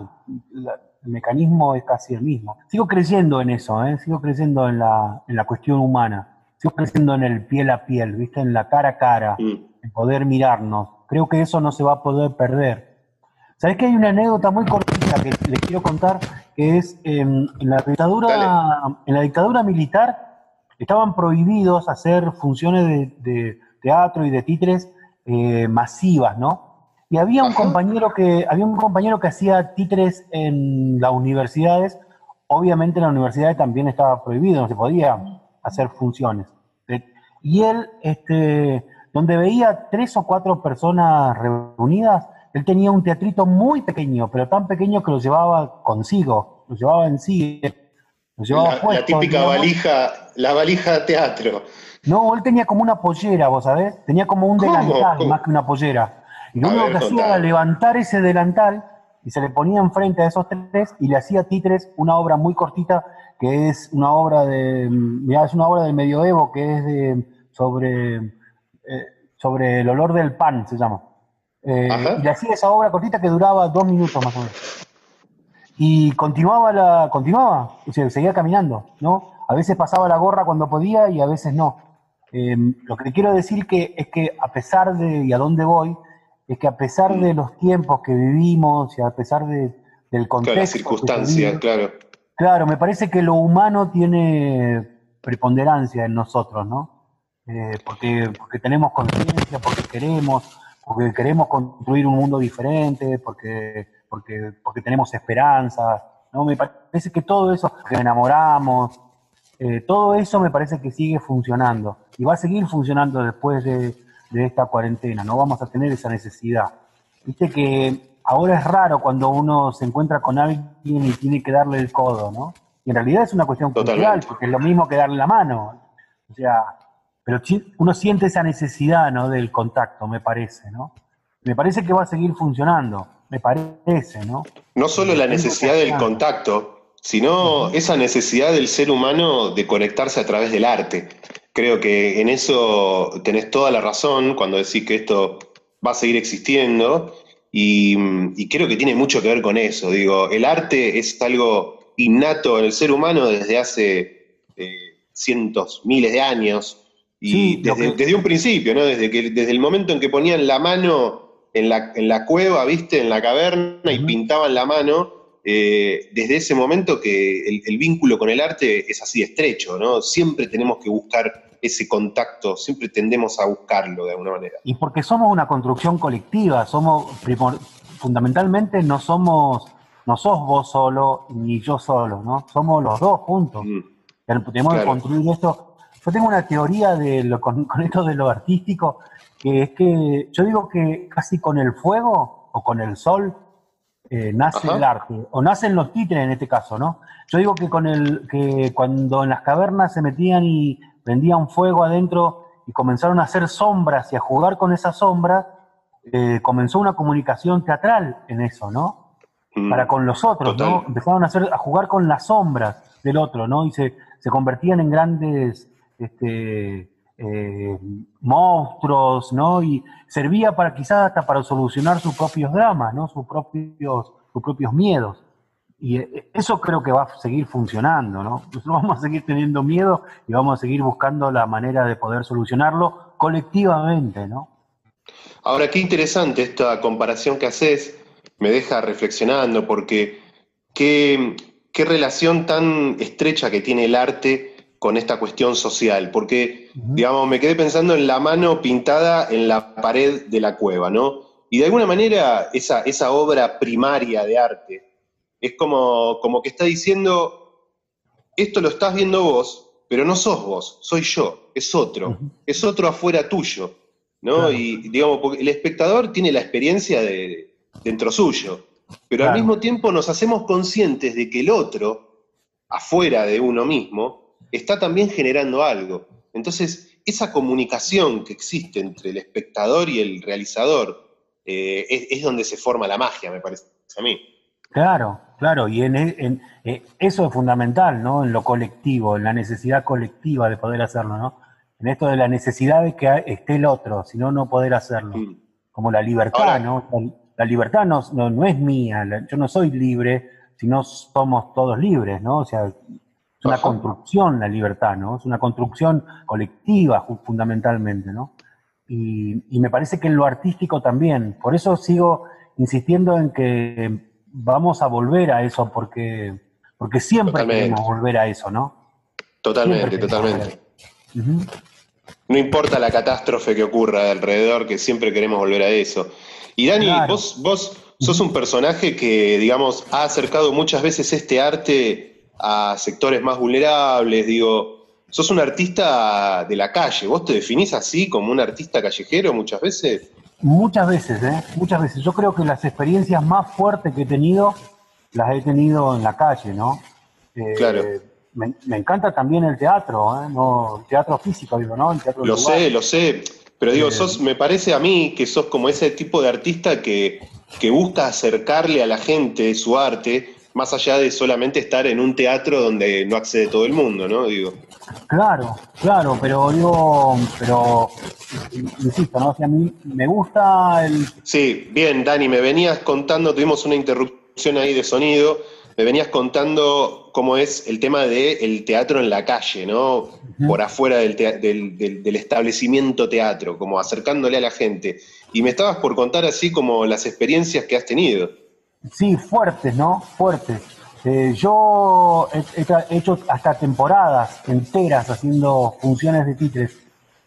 el mecanismo es casi el mismo. Sigo creyendo en eso, ¿eh? sigo creyendo en la, en la cuestión humana, sigo creyendo en el piel a piel, ¿viste? en la cara a cara, en poder mirarnos. Creo que eso no se va a poder perder. ¿Sabés que hay una anécdota muy cortita que les quiero contar? Que es en, la dictadura, en la dictadura militar estaban prohibidos hacer funciones de, teatro y de titres eh, masivas, ¿no? Y había un compañero que, había un compañero que hacía títeres en las universidades. Obviamente en las universidades también estaba prohibido, no se podía hacer funciones. Y él, este, donde veía tres o cuatro personas reunidas, él tenía un teatrito muy pequeño, pero tan pequeño que lo llevaba consigo, lo llevaba en sí, lo llevaba la, la típica valija, la valija de teatro. No, él tenía como una pollera, vos sabés, tenía como un delantal más que una pollera. Y lo único que hacía era levantar ese delantal y se le ponía enfrente a esos tres y le hacía títeres una obra muy cortita que es una obra de, mirá, es una obra del medioevo que es de, sobre, eh, sobre el olor del pan, se llama. Eh, y le hacía esa obra cortita que duraba dos minutos más o menos. Y continuaba, la, continuaba, o sea, seguía caminando, ¿no? A veces pasaba la gorra cuando podía y a veces no. Em, lo que quiero decir que es que a pesar de, y a dónde voy, es que a pesar de los tiempos que vivimos y a pesar de, del contexto... Claro, las circunstancias, claro. Claro, me parece que lo humano tiene preponderancia en nosotros, ¿no? Eh, porque, porque tenemos conciencia, porque queremos, porque queremos construir un mundo diferente, porque, porque, porque tenemos esperanza, ¿no? Me parece que todo eso, que enamoramos, eh, todo eso me parece que sigue funcionando y va a seguir funcionando después de, esta cuarentena, no vamos a tener esa necesidad. Viste que ahora es raro cuando uno se encuentra con alguien y tiene que darle el codo, ¿no? Y en realidad es una cuestión cultural, porque es lo mismo que darle la mano. O sea, pero uno siente esa necesidad, ¿no? Del contacto, me parece, ¿no? Me parece que va a seguir funcionando, me parece, ¿no? No solo la necesidad del contacto, sino esa necesidad del ser humano de conectarse a través del arte. Creo que en eso tenés toda la razón cuando decís que esto va a seguir existiendo y, creo que tiene mucho que ver con eso. Digo, el arte es algo innato en el ser humano desde hace eh, cientos, miles de años y desde, un principio, ¿no? Desde, que, desde el momento en que ponían la mano en la, en la cueva, ¿viste? En la caverna y pintaban la mano, eh, desde ese momento que el, vínculo con el arte es así estrecho, ¿no? Siempre tenemos que buscar ese contacto, siempre tendemos a buscarlo de alguna manera. Y porque somos una construcción colectiva, somos fundamentalmente no somos, no sos vos solo ni yo solo, ¿no? Somos los dos juntos. Mm. Tenemos que construir esto. Yo tengo una teoría de lo, con, esto de lo artístico, que es que yo digo que casi con el fuego o con el sol eh, nace el arte, o nacen los títeres en este caso, ¿no? Yo digo que con el que cuando en las cavernas se metían y prendían fuego adentro y comenzaron a hacer sombras y a jugar con esas sombras, eh, comenzó una comunicación teatral en eso, ¿no? Mm, Para con los otros, ¿no? Empezaron a, hacer, a jugar con las sombras del otro, ¿no? Y se, se convertían en grandes este, eh, monstruos, ¿no? Y servía para quizás hasta para solucionar sus propios dramas, ¿no? Sus propios, sus propios miedos. Y eh, eso creo que va a seguir funcionando, ¿no? Nosotros vamos a seguir teniendo miedo y vamos a seguir buscando la manera de poder solucionarlo colectivamente, ¿no? Ahora, qué interesante esta comparación que haces, me deja reflexionando, porque qué, qué relación tan estrecha que tiene el arte con esta cuestión social, porque, digamos, me quedé pensando en la mano pintada en la pared de la cueva, ¿no? Y de alguna manera esa, esa obra primaria de arte es como, como que está diciendo, esto lo estás viendo vos, pero no sos vos, soy yo, es otro, es otro afuera tuyo, ¿no? Y digamos, porque el espectador tiene la experiencia de, dentro suyo, pero al mismo tiempo nos hacemos conscientes de que el otro, afuera de uno mismo, está también generando algo. Entonces, esa comunicación que existe entre el espectador y el realizador eh, es, donde se forma la magia, me parece a mí. Claro, claro, y en, eh, eso es fundamental, ¿no? En lo colectivo, en la necesidad colectiva de poder hacerlo, ¿no? En esto de la necesidad de que esté el otro, si no, no poder hacerlo. Mm. Como la libertad, ¿no? La, libertad no, no, es mía, yo no soy libre, sino somos todos libres, ¿no? O sea, una construcción la libertad, ¿no? Es una construcción colectiva fundamentalmente, ¿no? Y, me parece que en lo artístico también. Por eso sigo insistiendo en que vamos a volver a eso, porque, porque siempre queremos volver a eso, ¿no? Totalmente, totalmente. No importa la catástrofe que ocurra alrededor, que siempre queremos volver a eso. Y Dani, vos, vos sos un personaje que, digamos, ha acercado muchas veces este arte a sectores más vulnerables, digo, sos un artista de la calle, ¿vos te definís así como un artista callejero muchas veces? Muchas veces, ¿eh? Muchas veces. Yo creo que las experiencias más fuertes que he tenido las he tenido en la calle, ¿no? Eh, claro. Me, encanta también el teatro, ¿eh? No, el teatro físico, digo, ¿no? El teatro lo sé, lo sé. Pero digo, eh, sos, me parece a mí que sos como ese tipo de artista que, que busca acercarle a la gente su arte más allá de solamente estar en un teatro donde no accede todo el mundo, ¿no? Digo. Claro, claro, pero digo, pero insisto, ¿no? O sea, a mí me gusta el... Sí, bien, Dani, me venías contando, tuvimos una interrupción ahí de sonido, me venías contando cómo es el tema del teatro en la calle, ¿no? Por afuera del, del, establecimiento teatro, como acercándole a la gente. Y me estabas por contar así como las experiencias que has tenido. Sí, fuertes, ¿no? Fuertes. Eh, yo he, hecho hasta temporadas enteras haciendo funciones de títeres.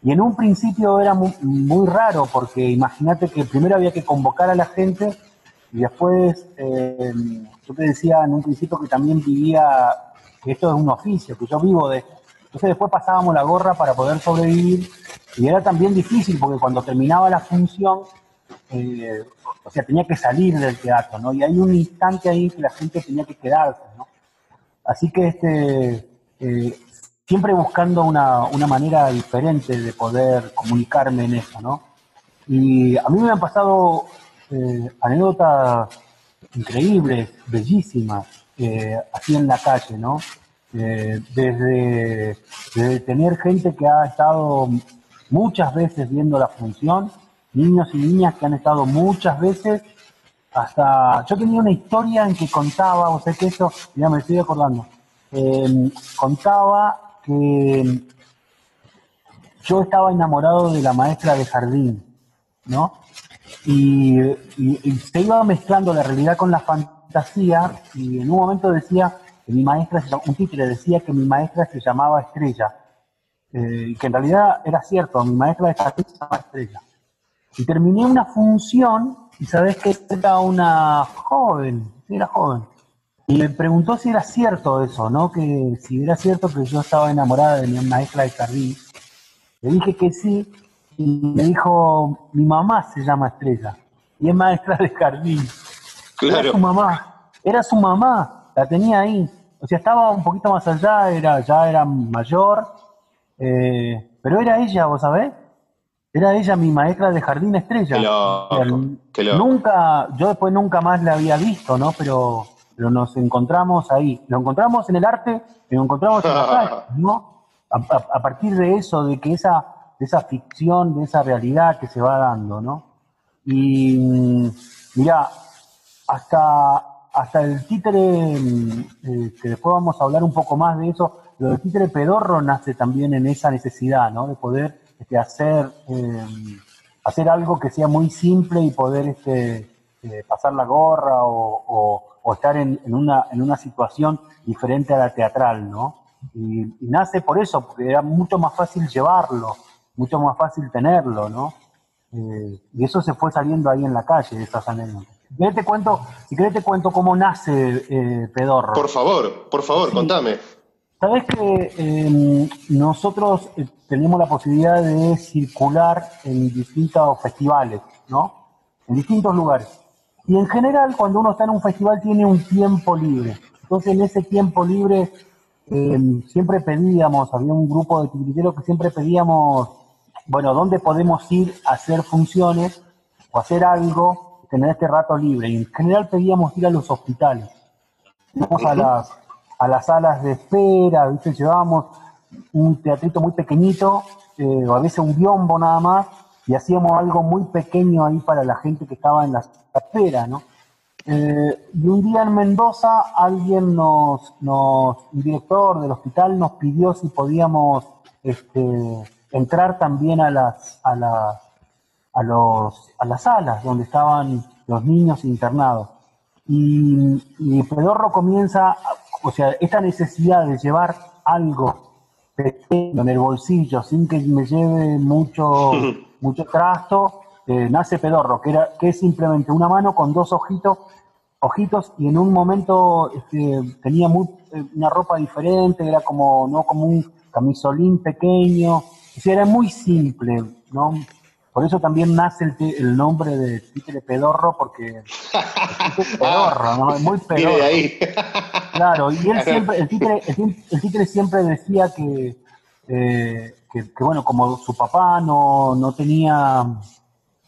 Y en un principio era muy, muy raro, porque imagínate que primero había que convocar a la gente y después eh, yo te decía en un principio que también vivía, que esto es un oficio, que yo vivo de... Entonces después pasábamos la gorra para poder sobrevivir y era también difícil porque cuando terminaba la función, o sea, tenía que salir del teatro, ¿no? Y hay un instante ahí que la gente tenía que quedarse, ¿no? Así que este, eh, siempre buscando una, una, manera diferente de poder comunicarme en eso, ¿no? Y a mí me han pasado eh, anécdotas increíbles, bellísimas, eh, así en la calle, ¿no? Eh, desde, tener gente que ha estado muchas veces viendo la función, niños y niñas que han estado muchas veces, hasta, yo tenía una historia en que contaba, o sea que eso, ya me estoy acordando, em, contaba que yo estaba enamorado de la maestra de jardín, ¿no? y, se iba mezclando la realidad con la fantasía y en un momento decía que mi maestra, un títere decía que mi maestra se llamaba Estrella eh, y que en realidad era cierto, mi maestra de se llamaba Estrella. Y terminé una función y sabes que era una joven, era joven. Y me preguntó si era cierto eso, ¿no? Que si era cierto que yo estaba enamorada de mi maestra de jardín. Le dije que sí, y me dijo, mi mamá se llama Estrella y es maestra de jardín. Claro. Era su mamá, era su mamá, la tenía ahí. O sea, estaba un poquito más allá, era, ya era mayor, eh, pero era ella, ¿vos sabés? Era ella mi maestra de jardín estrella. Nunca, yo después nunca más la había visto, ¿no? Pero, nos encontramos ahí. Lo encontramos en el arte, lo encontramos en la calle, ¿no? a partir de eso, de que esa de esa ficción, de esa realidad que se va dando, ¿no? Y mm, mira, hasta, hasta el títere, mm, eh, que después vamos a hablar un poco más de eso, lo del títere pedorro nace también en esa necesidad, ¿no? De poder este, hacer, em, hacer algo que sea muy simple y poder este, eh, pasar la gorra o, estar en, una, en una situación diferente a la teatral, ¿no? Y, y, nace por eso, porque era mucho más fácil llevarlo mucho más fácil tenerlo, ¿no? Eh, y eso se fue saliendo ahí en la calle, estas anécdotas. Si te cuento, si querés te cuento cómo nace eh, Pedorro. Por favor, por favor, contame. Sabes que em, nosotros eh, tenemos la posibilidad de circular en distintos festivales, ¿no? En distintos lugares. Y en general, cuando uno está en un festival, tiene un tiempo libre. Entonces, en ese tiempo libre, em, siempre pedíamos, había un grupo de tigriteros que siempre pedíamos bueno, ¿dónde podemos ir a hacer funciones o hacer algo, tener este rato libre? Y en general pedíamos ir a los hospitales. Íbamos a las, a las salas de espera, ¿viste? llevábamos un teatrito muy pequeñito, eh, o a veces un biombo nada más, y hacíamos algo muy pequeño ahí para la gente que estaba en la espera, ¿no? Eh, y un día en Mendoza alguien nos, nos, un director del hospital nos pidió si podíamos este, entrar también a las, a, la, a, los, a las salas donde estaban los niños internados. Y, y Pedorro comienza, o sea, esta necesidad de llevar algo pequeño en el bolsillo sin que me lleve mucho, mucho trasto, eh, nace Pedorro, que, era, que es simplemente una mano con dos ojitos, ojitos y en un momento este, tenía muy, eh, una ropa diferente, era como, ¿no? como un camisolín pequeño, era muy simple, ¿no? Por eso también nace el, nombre de títere pedorro, porque es pedorro, ¿no? Es muy pedorro. ahí. claro, y él siempre, el títere, el, siempre decía que, eh, que, bueno, como su papá no, no tenía,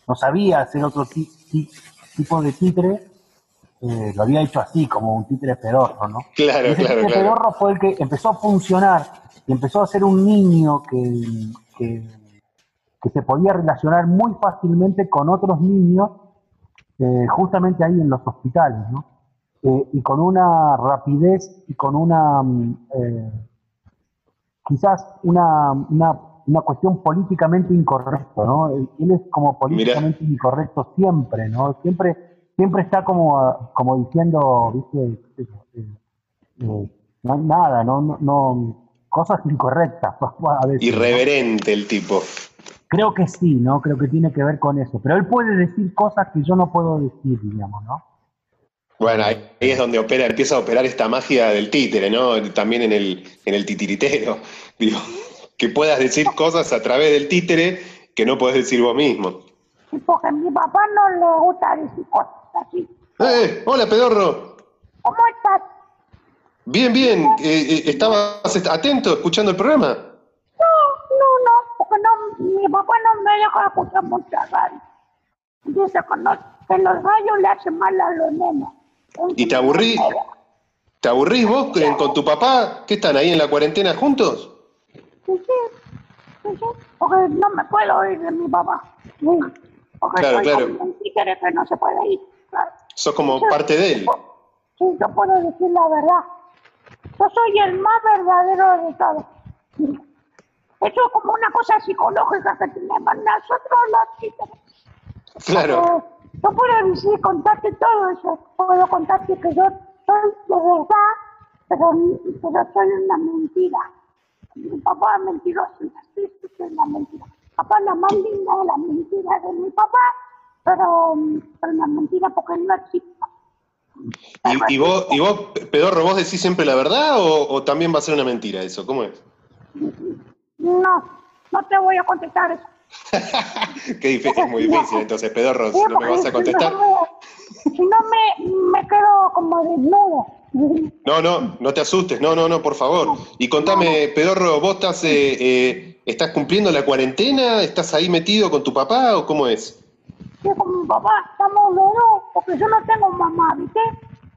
no sabía hacer otro tipo de títere, eh, lo había hecho así, como un títere pedorro, ¿no? Claro, y ese claro, títere pedorro fue el que empezó a funcionar y empezó a ser un niño que, que se podía relacionar muy fácilmente con otros niños, eh, justamente ahí en los hospitales, ¿no? Eh, y con una rapidez y con una, mm, eh, quizás una, una, una cuestión políticamente incorrecta, ¿no? Él, es como políticamente incorrecto siempre, ¿no? Siempre, siempre está como, ah, como diciendo, ¿viste? Eh, no, nada, no, no, no, cosas incorrectas. A veces, ¿no? Irreverente el tipo. Creo que sí, ¿no? Creo que tiene que ver con eso. Pero él puede decir cosas que yo no puedo decir, digamos, ¿no? Bueno, ahí es donde opera, empieza a operar esta magia del títere, ¿no? También en el, en el titiritero. Digo, que puedas decir cosas a través del títere que no puedes decir vos mismo. Sí, porque a mi papá no le gusta decir cosas así. ¡Eh! Hola, pedorro. ¿Cómo estás? Bien, bien. Eh, eh, ¿Estabas atento escuchando el programa? No, no, no, porque no, mi papá no me deja escuchar mucha radio. Dice que, no, que los rayos le hacen mal a los nenes. ¿Y te aburrí? ¿Te aburrís vos eh, con tu papá? ¿Qué están ahí en la cuarentena juntos? Sí, sí, sí, sí, porque no me puedo ir de mi papá. Sí, porque Claro, claro. que no se puede ir. Claro. Sos como parte de él. Sí, yo puedo decir la verdad. Yo soy el más verdadero de todos. Eso es como una cosa psicológica que tenemos nosotros los títeres. Claro. Eh, yo puedo decir, contarte todo eso. Puedo contarte que yo soy de verdad, pero, pero soy una mentira. Mi papá es mentiroso, que soy una mentira. Papá es la más linda de las mentiras de mi papá, pero, pero una mentira porque no existe. ¿Y, y vos, ¿Y vos, pedorro, vos decís siempre la verdad o, o también va a ser una mentira eso? ¿Cómo es? No, no te voy a contestar eso. Qué difícil, es muy difícil. Entonces, pedorro, si no me vas a contestar. Si no, me, me, quedo como desnudo. No, no, no te asustes, no, no, no, por favor. Y contame, Pedorro, ¿vos estás, eh, eh, estás cumpliendo la cuarentena? ¿Estás ahí metido con tu papá o cómo es? Sí, con mi papá estamos dos, porque yo no tengo mamá, ¿viste?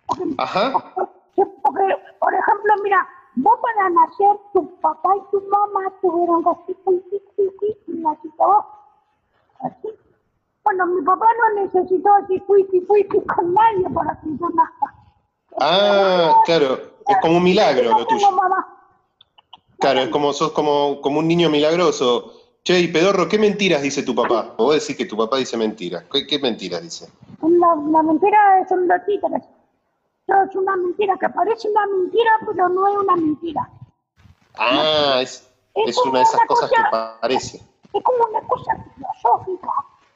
Porque, Ajá. porque, por ejemplo, mira, vos para nacer, tu papá y tu mamá tuvieron así, y naciste vos. Así. Bueno, mi papá no necesitó así, con nadie para que yo nazca. Ah, claro, es como un milagro lo tuyo. Claro, es como sos como, como un niño milagroso. Che, y Pedorro, ¿qué mentiras dice tu papá? O vos decís que tu papá dice mentiras. ¿Qué, qué mentiras dice? La, la mentira son los títeres. Es una mentira que parece una mentira, pero no es una mentira. Ah, es, es una de esas cosas que parece. Es como una cosa filosófica,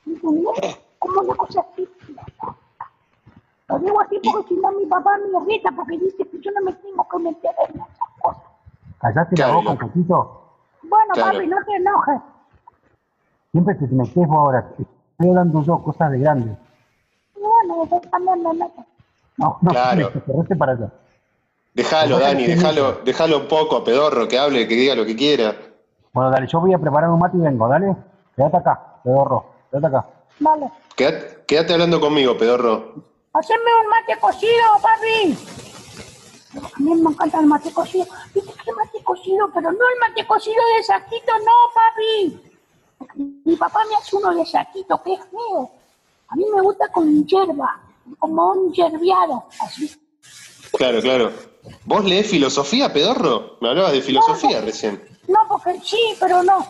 ¿entendés? Como una cosa así filosófica. Lo digo así porque si no mi papá me irrita porque dice que yo no me tengo que meter en esas cosas. Callate Claro. la boca un poquito. Bueno, Claro. papi, no te enojes. Siempre te metes vos ahora. Estoy hablando yo cosas de grandes. Bueno, yo también me meto. No, no, Claro. para allá. Déjalo, Dani, déjalo, déjalo un poco a Pedorro, que hable, que diga lo que quiera. Bueno, dale, yo voy a preparar un mate y vengo, dale. Quédate acá, pedorro, quédate acá. Vale. Quédate, quédate hablando conmigo, Pedorro. Haceme un mate cocido, papi. A mí me encanta el mate cocido. Dice que mate cocido, pero no el mate cocido de saquito, no, papi. Mi papá me hace uno de saquito, que es feo. A mí me gusta con hierba, como un yerbiado, así. Claro, claro. ¿Vos lees filosofía, Pedorro? Me hablabas de filosofía recién. No, porque sí, pero no.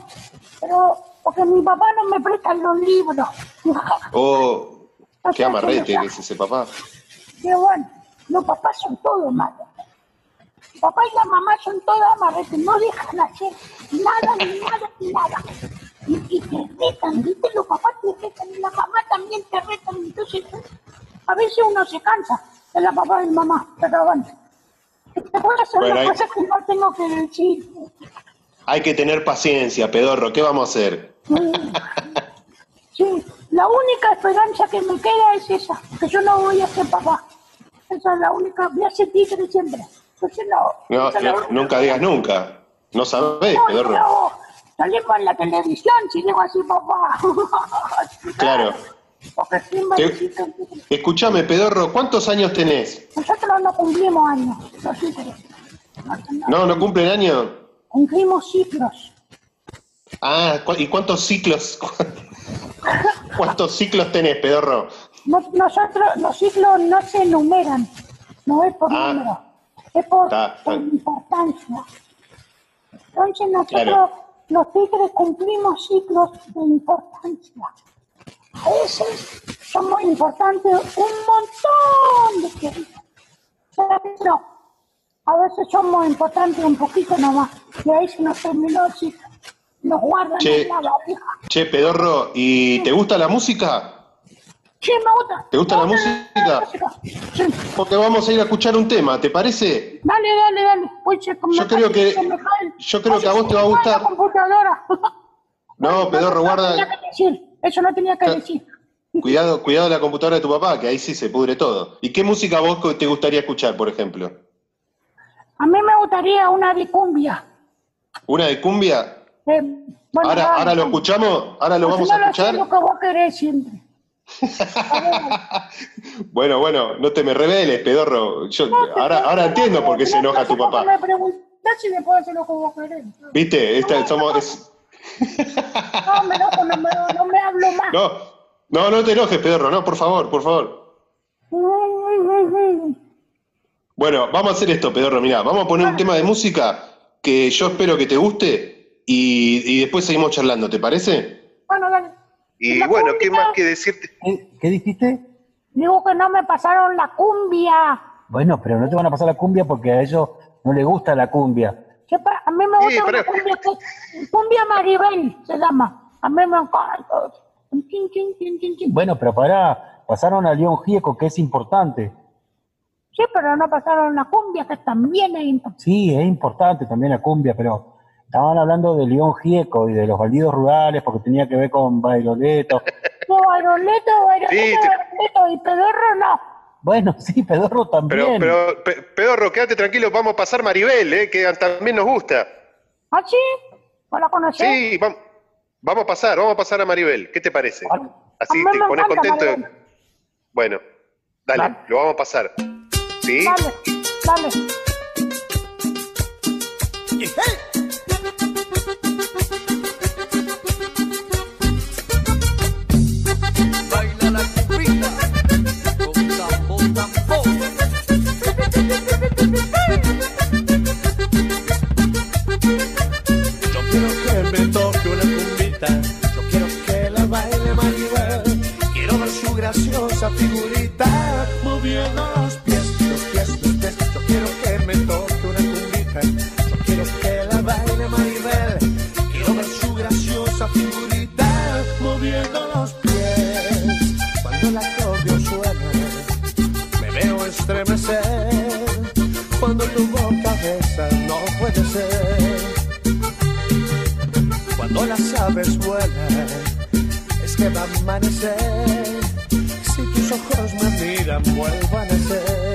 Pero porque mi papá no me presta los libros. Oh, O qué sea, amarrete que es ese papá. Pero bueno, los papás son todos malos. Papá y la mamá son todos amarretes, no dejan hacer nada, ni nada, ni nada. Y, y te retan, ¿viste? Los papás te retan y la mamá también te retan. Entonces, a veces uno se cansa de la papá y mamá, pero bueno. Te voy a hacer Bueno, hay- cosa que no tengo que decir. Hay que tener paciencia, Pedorro. ¿Qué vamos a hacer? Sí, la única esperanza que me queda es esa, que yo no voy a ser papá. Esa es la única, voy a ser tigre siempre. Entonces no. No, nunca digas nunca. No sabés, No, Pedorro. no, salimos en la televisión si digo así, papá. Claro. Te-. Escuchame, Pedorro, ¿cuántos años tenés? Nosotros no cumplimos años, los tigres. No, no, ¿No, no cumplen años? Cumplimos ciclos. Ah, ¿cu- ¿y cuántos ciclos? ¿Cuántos ciclos tenés, pedorro? No- nosotros, los ciclos no se enumeran, no es por Ah. número, es por, por importancia. Entonces nosotros, Claro. los tigres, cumplimos ciclos de importancia. A veces somos importantes un montón de tiempo. Pero a veces somos importantes un poquito nomás. Y ahí se nos terminó ciclo. Nos guardan Che. en la valija. Che, pedorro, ¿y te gusta la música? Sí, me gusta. ¿Te gusta la música? Sí. Porque vamos a ir a escuchar un tema, ¿te parece? Dale, dale, dale. Che, me Yo creo que- me cae- yo creo que a Oye, vos te va a gustar. La computadora. No, pedorro, guarda. Eso no tenía que decir. Cuidado, cuidado la computadora de tu papá, que ahí sí se pudre todo. ¿Y qué música vos te gustaría escuchar, por ejemplo? A mí me gustaría una de cumbia. ¿Una de cumbia? Eh, bueno, Ahora, lo escuchamos, ahora lo vamos a escuchar. lo que vos querés siempre. Bueno, bueno, no te me reveles, pedorro. Yo, No ahora, ahora entiendo por qué se no, enoja no tu papá. Me preguntás si después hacer lo que vos querés. ¿Viste? Esta, somos, es- No, me enojo, no me, no me hablo más. No, no, no te enojes, pedorro, no, por favor, por favor. Bueno, vamos a hacer esto, pedorro, mirá, vamos a poner un tema de música que yo espero que te guste y, y después seguimos charlando, ¿te parece? Bueno, dale. Y La bueno, ¿qué más que decirte? ¿Qué, qué dijiste? Digo que no me pasaron la cumbia. Bueno, pero no te van a pasar la cumbia porque a ellos no les gusta la cumbia. A mí me gusta Sí, una pero- cumbia que cumbia Maribel se llama. A mí me encanta. Chin, chin, chin, chin, chin. Bueno, pero para pasaron a León Gieco, que es importante. Sí, pero no pasaron la cumbia, que también es importante. Sí, es importante también la cumbia, pero estaban hablando de León Gieco y de los bandidos rurales porque tenía que ver con Bailoleto. No, Bairoleto, Bairoleto, Sí, y Pedorro no. Bueno, sí, Pedorro Pero, también. pero, pe- pedorro, quédate tranquilo, vamos a pasar Maribel, ¿eh? que también nos gusta. ¿Ah, sí? ¿Vos la conocés? Sí, vamos, vamos a pasar, vamos a pasar a Maribel, ¿qué te parece? Así te pones encanta contento. Maribel. Bueno, dale, Dale. lo vamos a pasar. ¿Sí? Dale, dale. Va a amanecer. Si tus ojos me miran, vuelvo a nacer.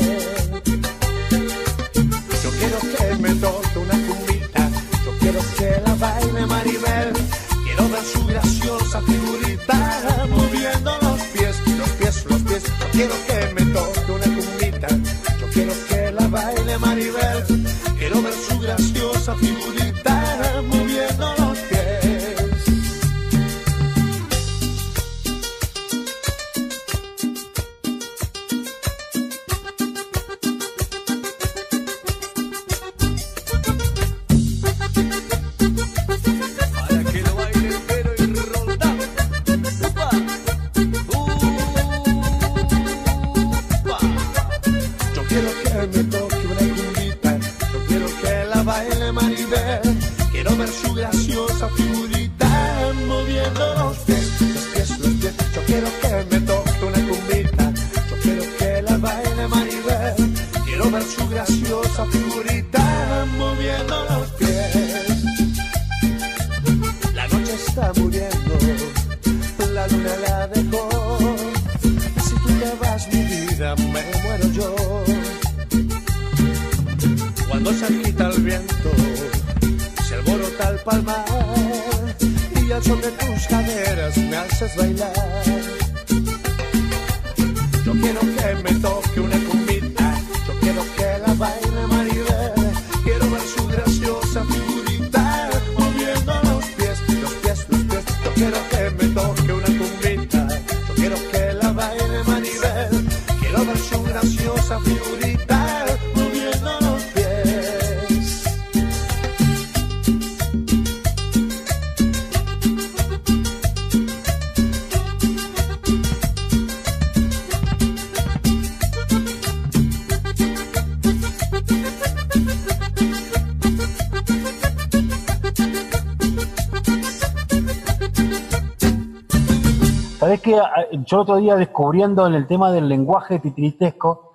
Que ah, yo otro día descubriendo en el tema del lenguaje titiritesco,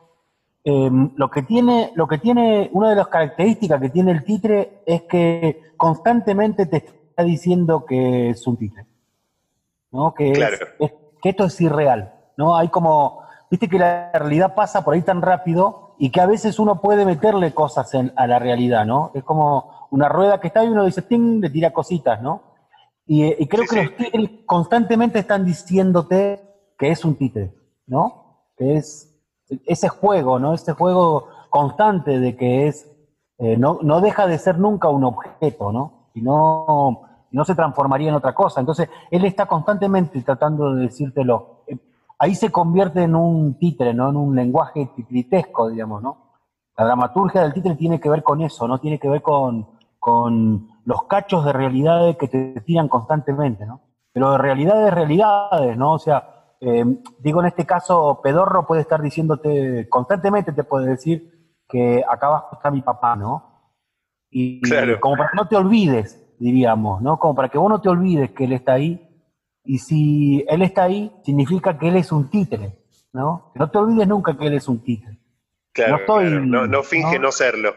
eh, lo que tiene, lo que tiene, una de las características que tiene el titre es que constantemente te está diciendo que es un titre. ¿no? Que, es- Claro. es- que esto es irreal. ¿no? Hay como, viste que la realidad pasa por ahí tan rápido y que a veces uno puede meterle cosas en- a la realidad, ¿no? Es como una rueda que está y uno dice, ¡ting! le tira cositas, ¿no? Y, eh, y creo Sí, que sí. los tigres constantemente están diciéndote que es un títere, ¿no? Que es ese juego, ¿no? Ese juego constante de que es, eh, no, no deja de ser nunca un objeto, ¿no? Y no, no se transformaría en otra cosa. Entonces, él está constantemente tratando de decírtelo. Ahí se convierte en un títere, ¿no? En un lenguaje titritesco, digamos, ¿no? La dramaturgia del títere tiene que ver con eso, ¿no? Tiene que ver con, con los cachos de realidades que te tiran constantemente, ¿no? Pero de realidades, realidades, ¿no? O sea, eh, digo, en este caso, Pedorro puede estar diciéndote, constantemente te puede decir que acá abajo está mi papá, ¿no? Y, Claro. como para que no te olvides, diríamos, ¿no? Como para que vos no te olvides que él está ahí. Y si él está ahí, significa que él es un títere, ¿no? Que no te olvides nunca que él es un títere. Claro, No estoy- claro, no, no finge ¿no? no serlo.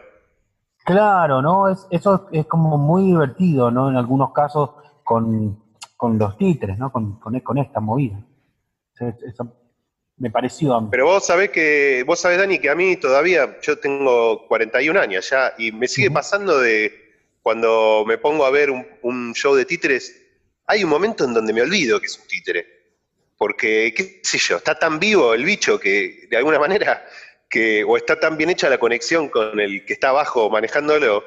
Claro, ¿no? Es, eso es como muy divertido, ¿no? En algunos casos con, con los títeres, ¿no? Con, con, con esta movida. Eso, eso me pareció a mí. Pero vos sabés que, vos sabés, Dani, que a mí todavía, yo tengo 41 años ya, y me sigue pasando de cuando me pongo a ver un, un show de títeres, hay un momento en donde me olvido que es un títere. Porque, qué sé yo, está tan vivo el bicho que, de alguna manera, que, o está tan bien hecha la conexión con el que está abajo manejándolo,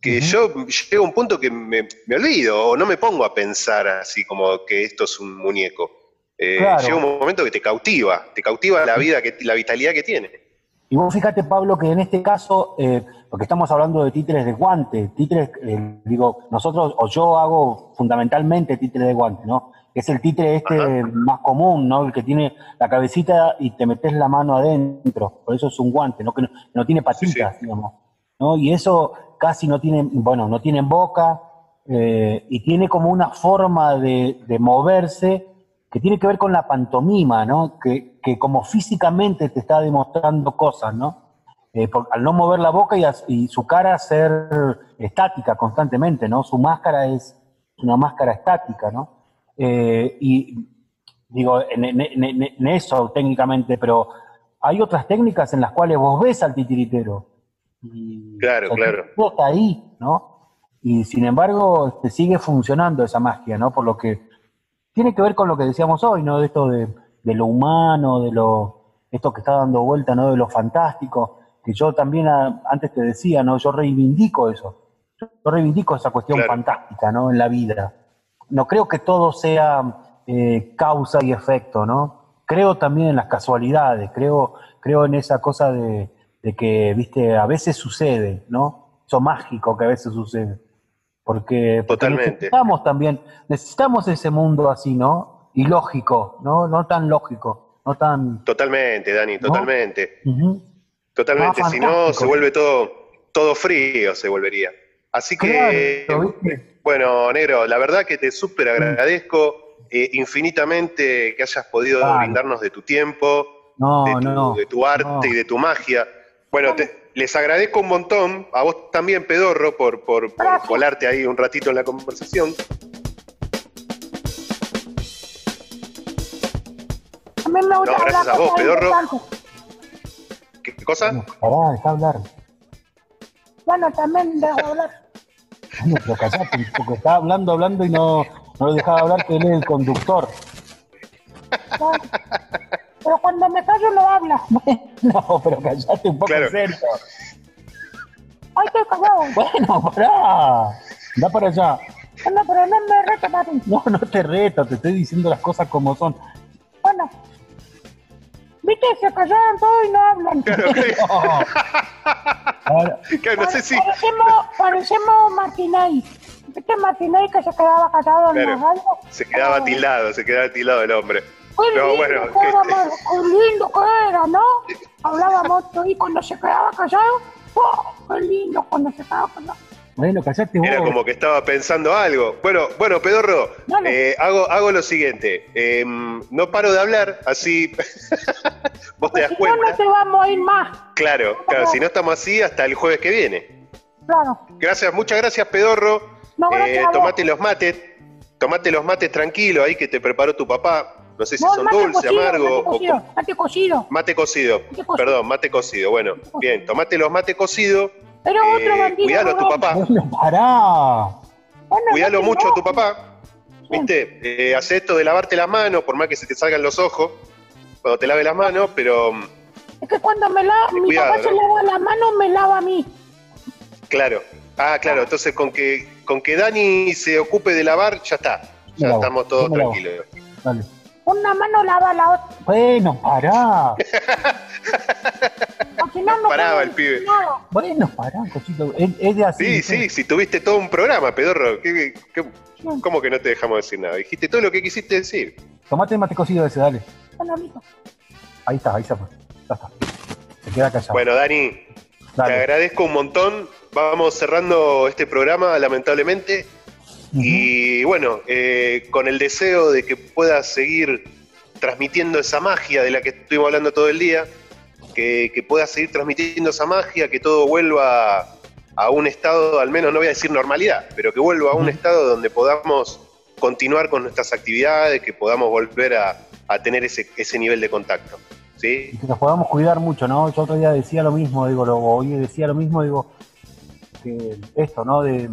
que yo llego a un punto que me, me olvido, o no me pongo a pensar así como que esto es un muñeco. Eh, Claro. Llega un momento que te cautiva, te cautiva la vida, que, la vitalidad que tiene. Y vos fíjate, Pablo, que en este caso, eh, porque estamos hablando de títeres de guante, títeres, eh, digo, nosotros, o yo hago fundamentalmente títeres de guante, ¿no? Es el títere este Ajá. más común, ¿no? El que tiene la cabecita y te metes la mano adentro, por eso es un guante, ¿no? Que no, no tiene patitas, digamos, ¿no? Y eso casi no tiene, bueno, no tiene boca eh, y tiene como una forma de, de moverse que tiene que ver con la pantomima, ¿no? Que, que como físicamente te está demostrando cosas, ¿no? Eh, por- al no mover la boca y, as- y su cara ser estática constantemente, ¿no? Su máscara es una máscara estática, ¿no? Eh, y digo, en, en- en- en eso técnicamente, pero hay otras técnicas en las cuales vos ves al titiritero. Y Claro, claro. está ahí, ¿no? Y sin embargo, este, sigue funcionando esa magia, ¿no? Por lo que tiene que ver con lo que decíamos hoy, ¿no? De esto de, de lo humano, de lo esto que está dando vuelta, ¿no? De lo fantástico, que yo también ah, antes te decía, ¿no? Yo reivindico eso. Yo reivindico esa cuestión Claro. fantástica, ¿no? En la vida. No creo que todo sea eh, causa y efecto, ¿no? Creo también en las casualidades, creo, creo en esa cosa de, de que, viste, a veces sucede, ¿no? Eso mágico que a veces sucede. Porque, necesitamos también, necesitamos ese mundo así, ¿no? Y lógico, ¿no? No tan lógico, no tan... Totalmente, Dani, ¿No? totalmente. Totalmente. Ah, si no, se vuelve todo, todo frío, se volvería. Así que, Claro, bueno, negro, la verdad que te súper agradezco eh, infinitamente que hayas podido Claro. brindarnos de tu tiempo, No, de, tu, no. de tu arte no. y de tu magia. Bueno, te- les agradezco un montón, a vos también, Pedorro, por, por, colarte ahí un ratito en la conversación. No, gracias a vos, pedorro. ¿Qué, qué cosa? Pará, dejá hablar. Bueno, también dejo hablar. Bueno, pero callate, porque estaba hablando, hablando y no, no lo dejaba hablar, que él es el conductor. Pero cuando me callo no habla. No, pero callate un poco Claro. en serio. Ay, estoy callado. Bueno, pará. Da para allá. Bueno, pero no me reto, papi. No, no te reto, te estoy diciendo las cosas como son. Bueno. Viste, se callaron todos y no hablan. Claro, claro. Ahora, claro, no sé si. Parecemos, parecemos Martinez. ¿Viste Martinez que se quedaba callado en Claro. la radio? Se quedaba tildado, se quedaba tildado el hombre. Qué No, lindo bueno, que que- era, Mar- qué lindo que era, ¿no? Hablaba mucho y cuando se quedaba callado, ¡oh! qué lindo cuando se quedaba callado. Bueno, callate vos. Era como que estaba pensando algo. Bueno, bueno, Pedorro, eh, hago, hago lo siguiente. Eh, no paro de hablar, así vos te das Si no, no cuenta. te vamos a ir más. Claro, claro, si no estamos así hasta el jueves que viene. Claro. Gracias, muchas gracias, Pedorro. No, gracias Eh, tomate los mates, tomate los mates tranquilo ahí que te preparó tu papá. No sé si son cocido, amargos. Mate cocido, mate cocido. Mate cocido, Mate cocido. perdón, mate cocido. Bueno, cocido. bien, tomate los mate cocido. Pero Eh, otro bandido. cuidalo a tu papá, Bueno, pará. Cuidalo mucho a tu papá. ¿Viste? Eh, hace esto de lavarte las manos, por más que se te salgan los ojos cuando te lave las manos, pero mm, Es que cuando me lava, mi Cuidado, papá se lava la mano, me lava a mí. claro. Ah, claro, entonces con que con que Dani se ocupe de lavar, ya está. Ya lavo, estamos todos tranquilos. Dale. Una mano lava la otra. Bueno, pará. No, no Paraba el pibe. nada. Bueno, pará, cochito. Es, es de así. Sí, sí, si tuviste todo un programa, Pedorro. ¿qué- qué- cómo que no te dejamos decir nada? Dijiste todo lo que quisiste decir. Tomate el mate cocido ese, dale. Bueno, listo. Ahí está, ahí está. pues. Ya está. Se queda callado. Bueno, Dani, te agradezco un montón. Vamos cerrando este programa, lamentablemente. Y bueno, eh, con el deseo de que puedas seguir transmitiendo esa magia de la que estuvimos hablando todo el día, que, que puedas seguir transmitiendo esa magia, que todo vuelva a un estado, al menos no voy a decir normalidad, pero que vuelva a un estado donde podamos continuar con nuestras actividades, que podamos volver a, a tener ese, ese nivel de contacto. ¿sí? y que nos podamos cuidar mucho, ¿no? Yo otro día decía lo mismo, digo, lo, hoy decía lo mismo, digo, que esto, ¿no? De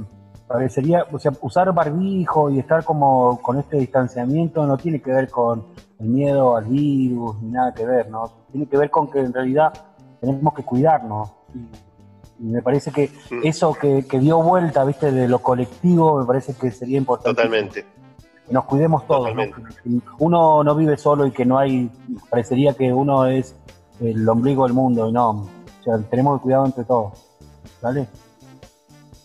parecería, o sea, usar barbijo y estar como con este distanciamiento no tiene que ver con el miedo al virus ni nada que ver, ¿no? Tiene que ver con que en realidad tenemos que cuidarnos. Y, me parece que Mm. eso que, que dio vuelta, viste, de lo colectivo, me parece que sería importante. Totalmente. Que nos cuidemos todos. ¿no? Uno no vive solo y que no hay, parecería que uno es el ombligo del mundo y no. O sea, tenemos que cuidado entre todos. ¿Vale?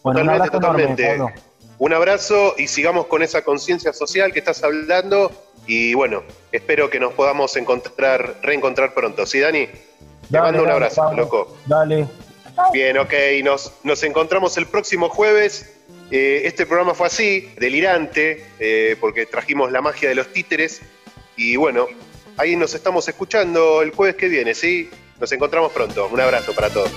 Bueno, un Totalmente, enorme, totalmente. Un abrazo y sigamos con esa conciencia social que estás hablando. Y bueno, espero que nos podamos encontrar, reencontrar pronto. ¿Sí, Dani? Te Dale, mando un abrazo, loco. Dale. Bien, ok. Nos, nos encontramos el próximo jueves. Eh, este programa fue así, delirante, eh, porque trajimos la magia de los títeres. Y bueno, ahí nos estamos escuchando el jueves que viene, ¿sí? Nos encontramos pronto. Un abrazo para todos.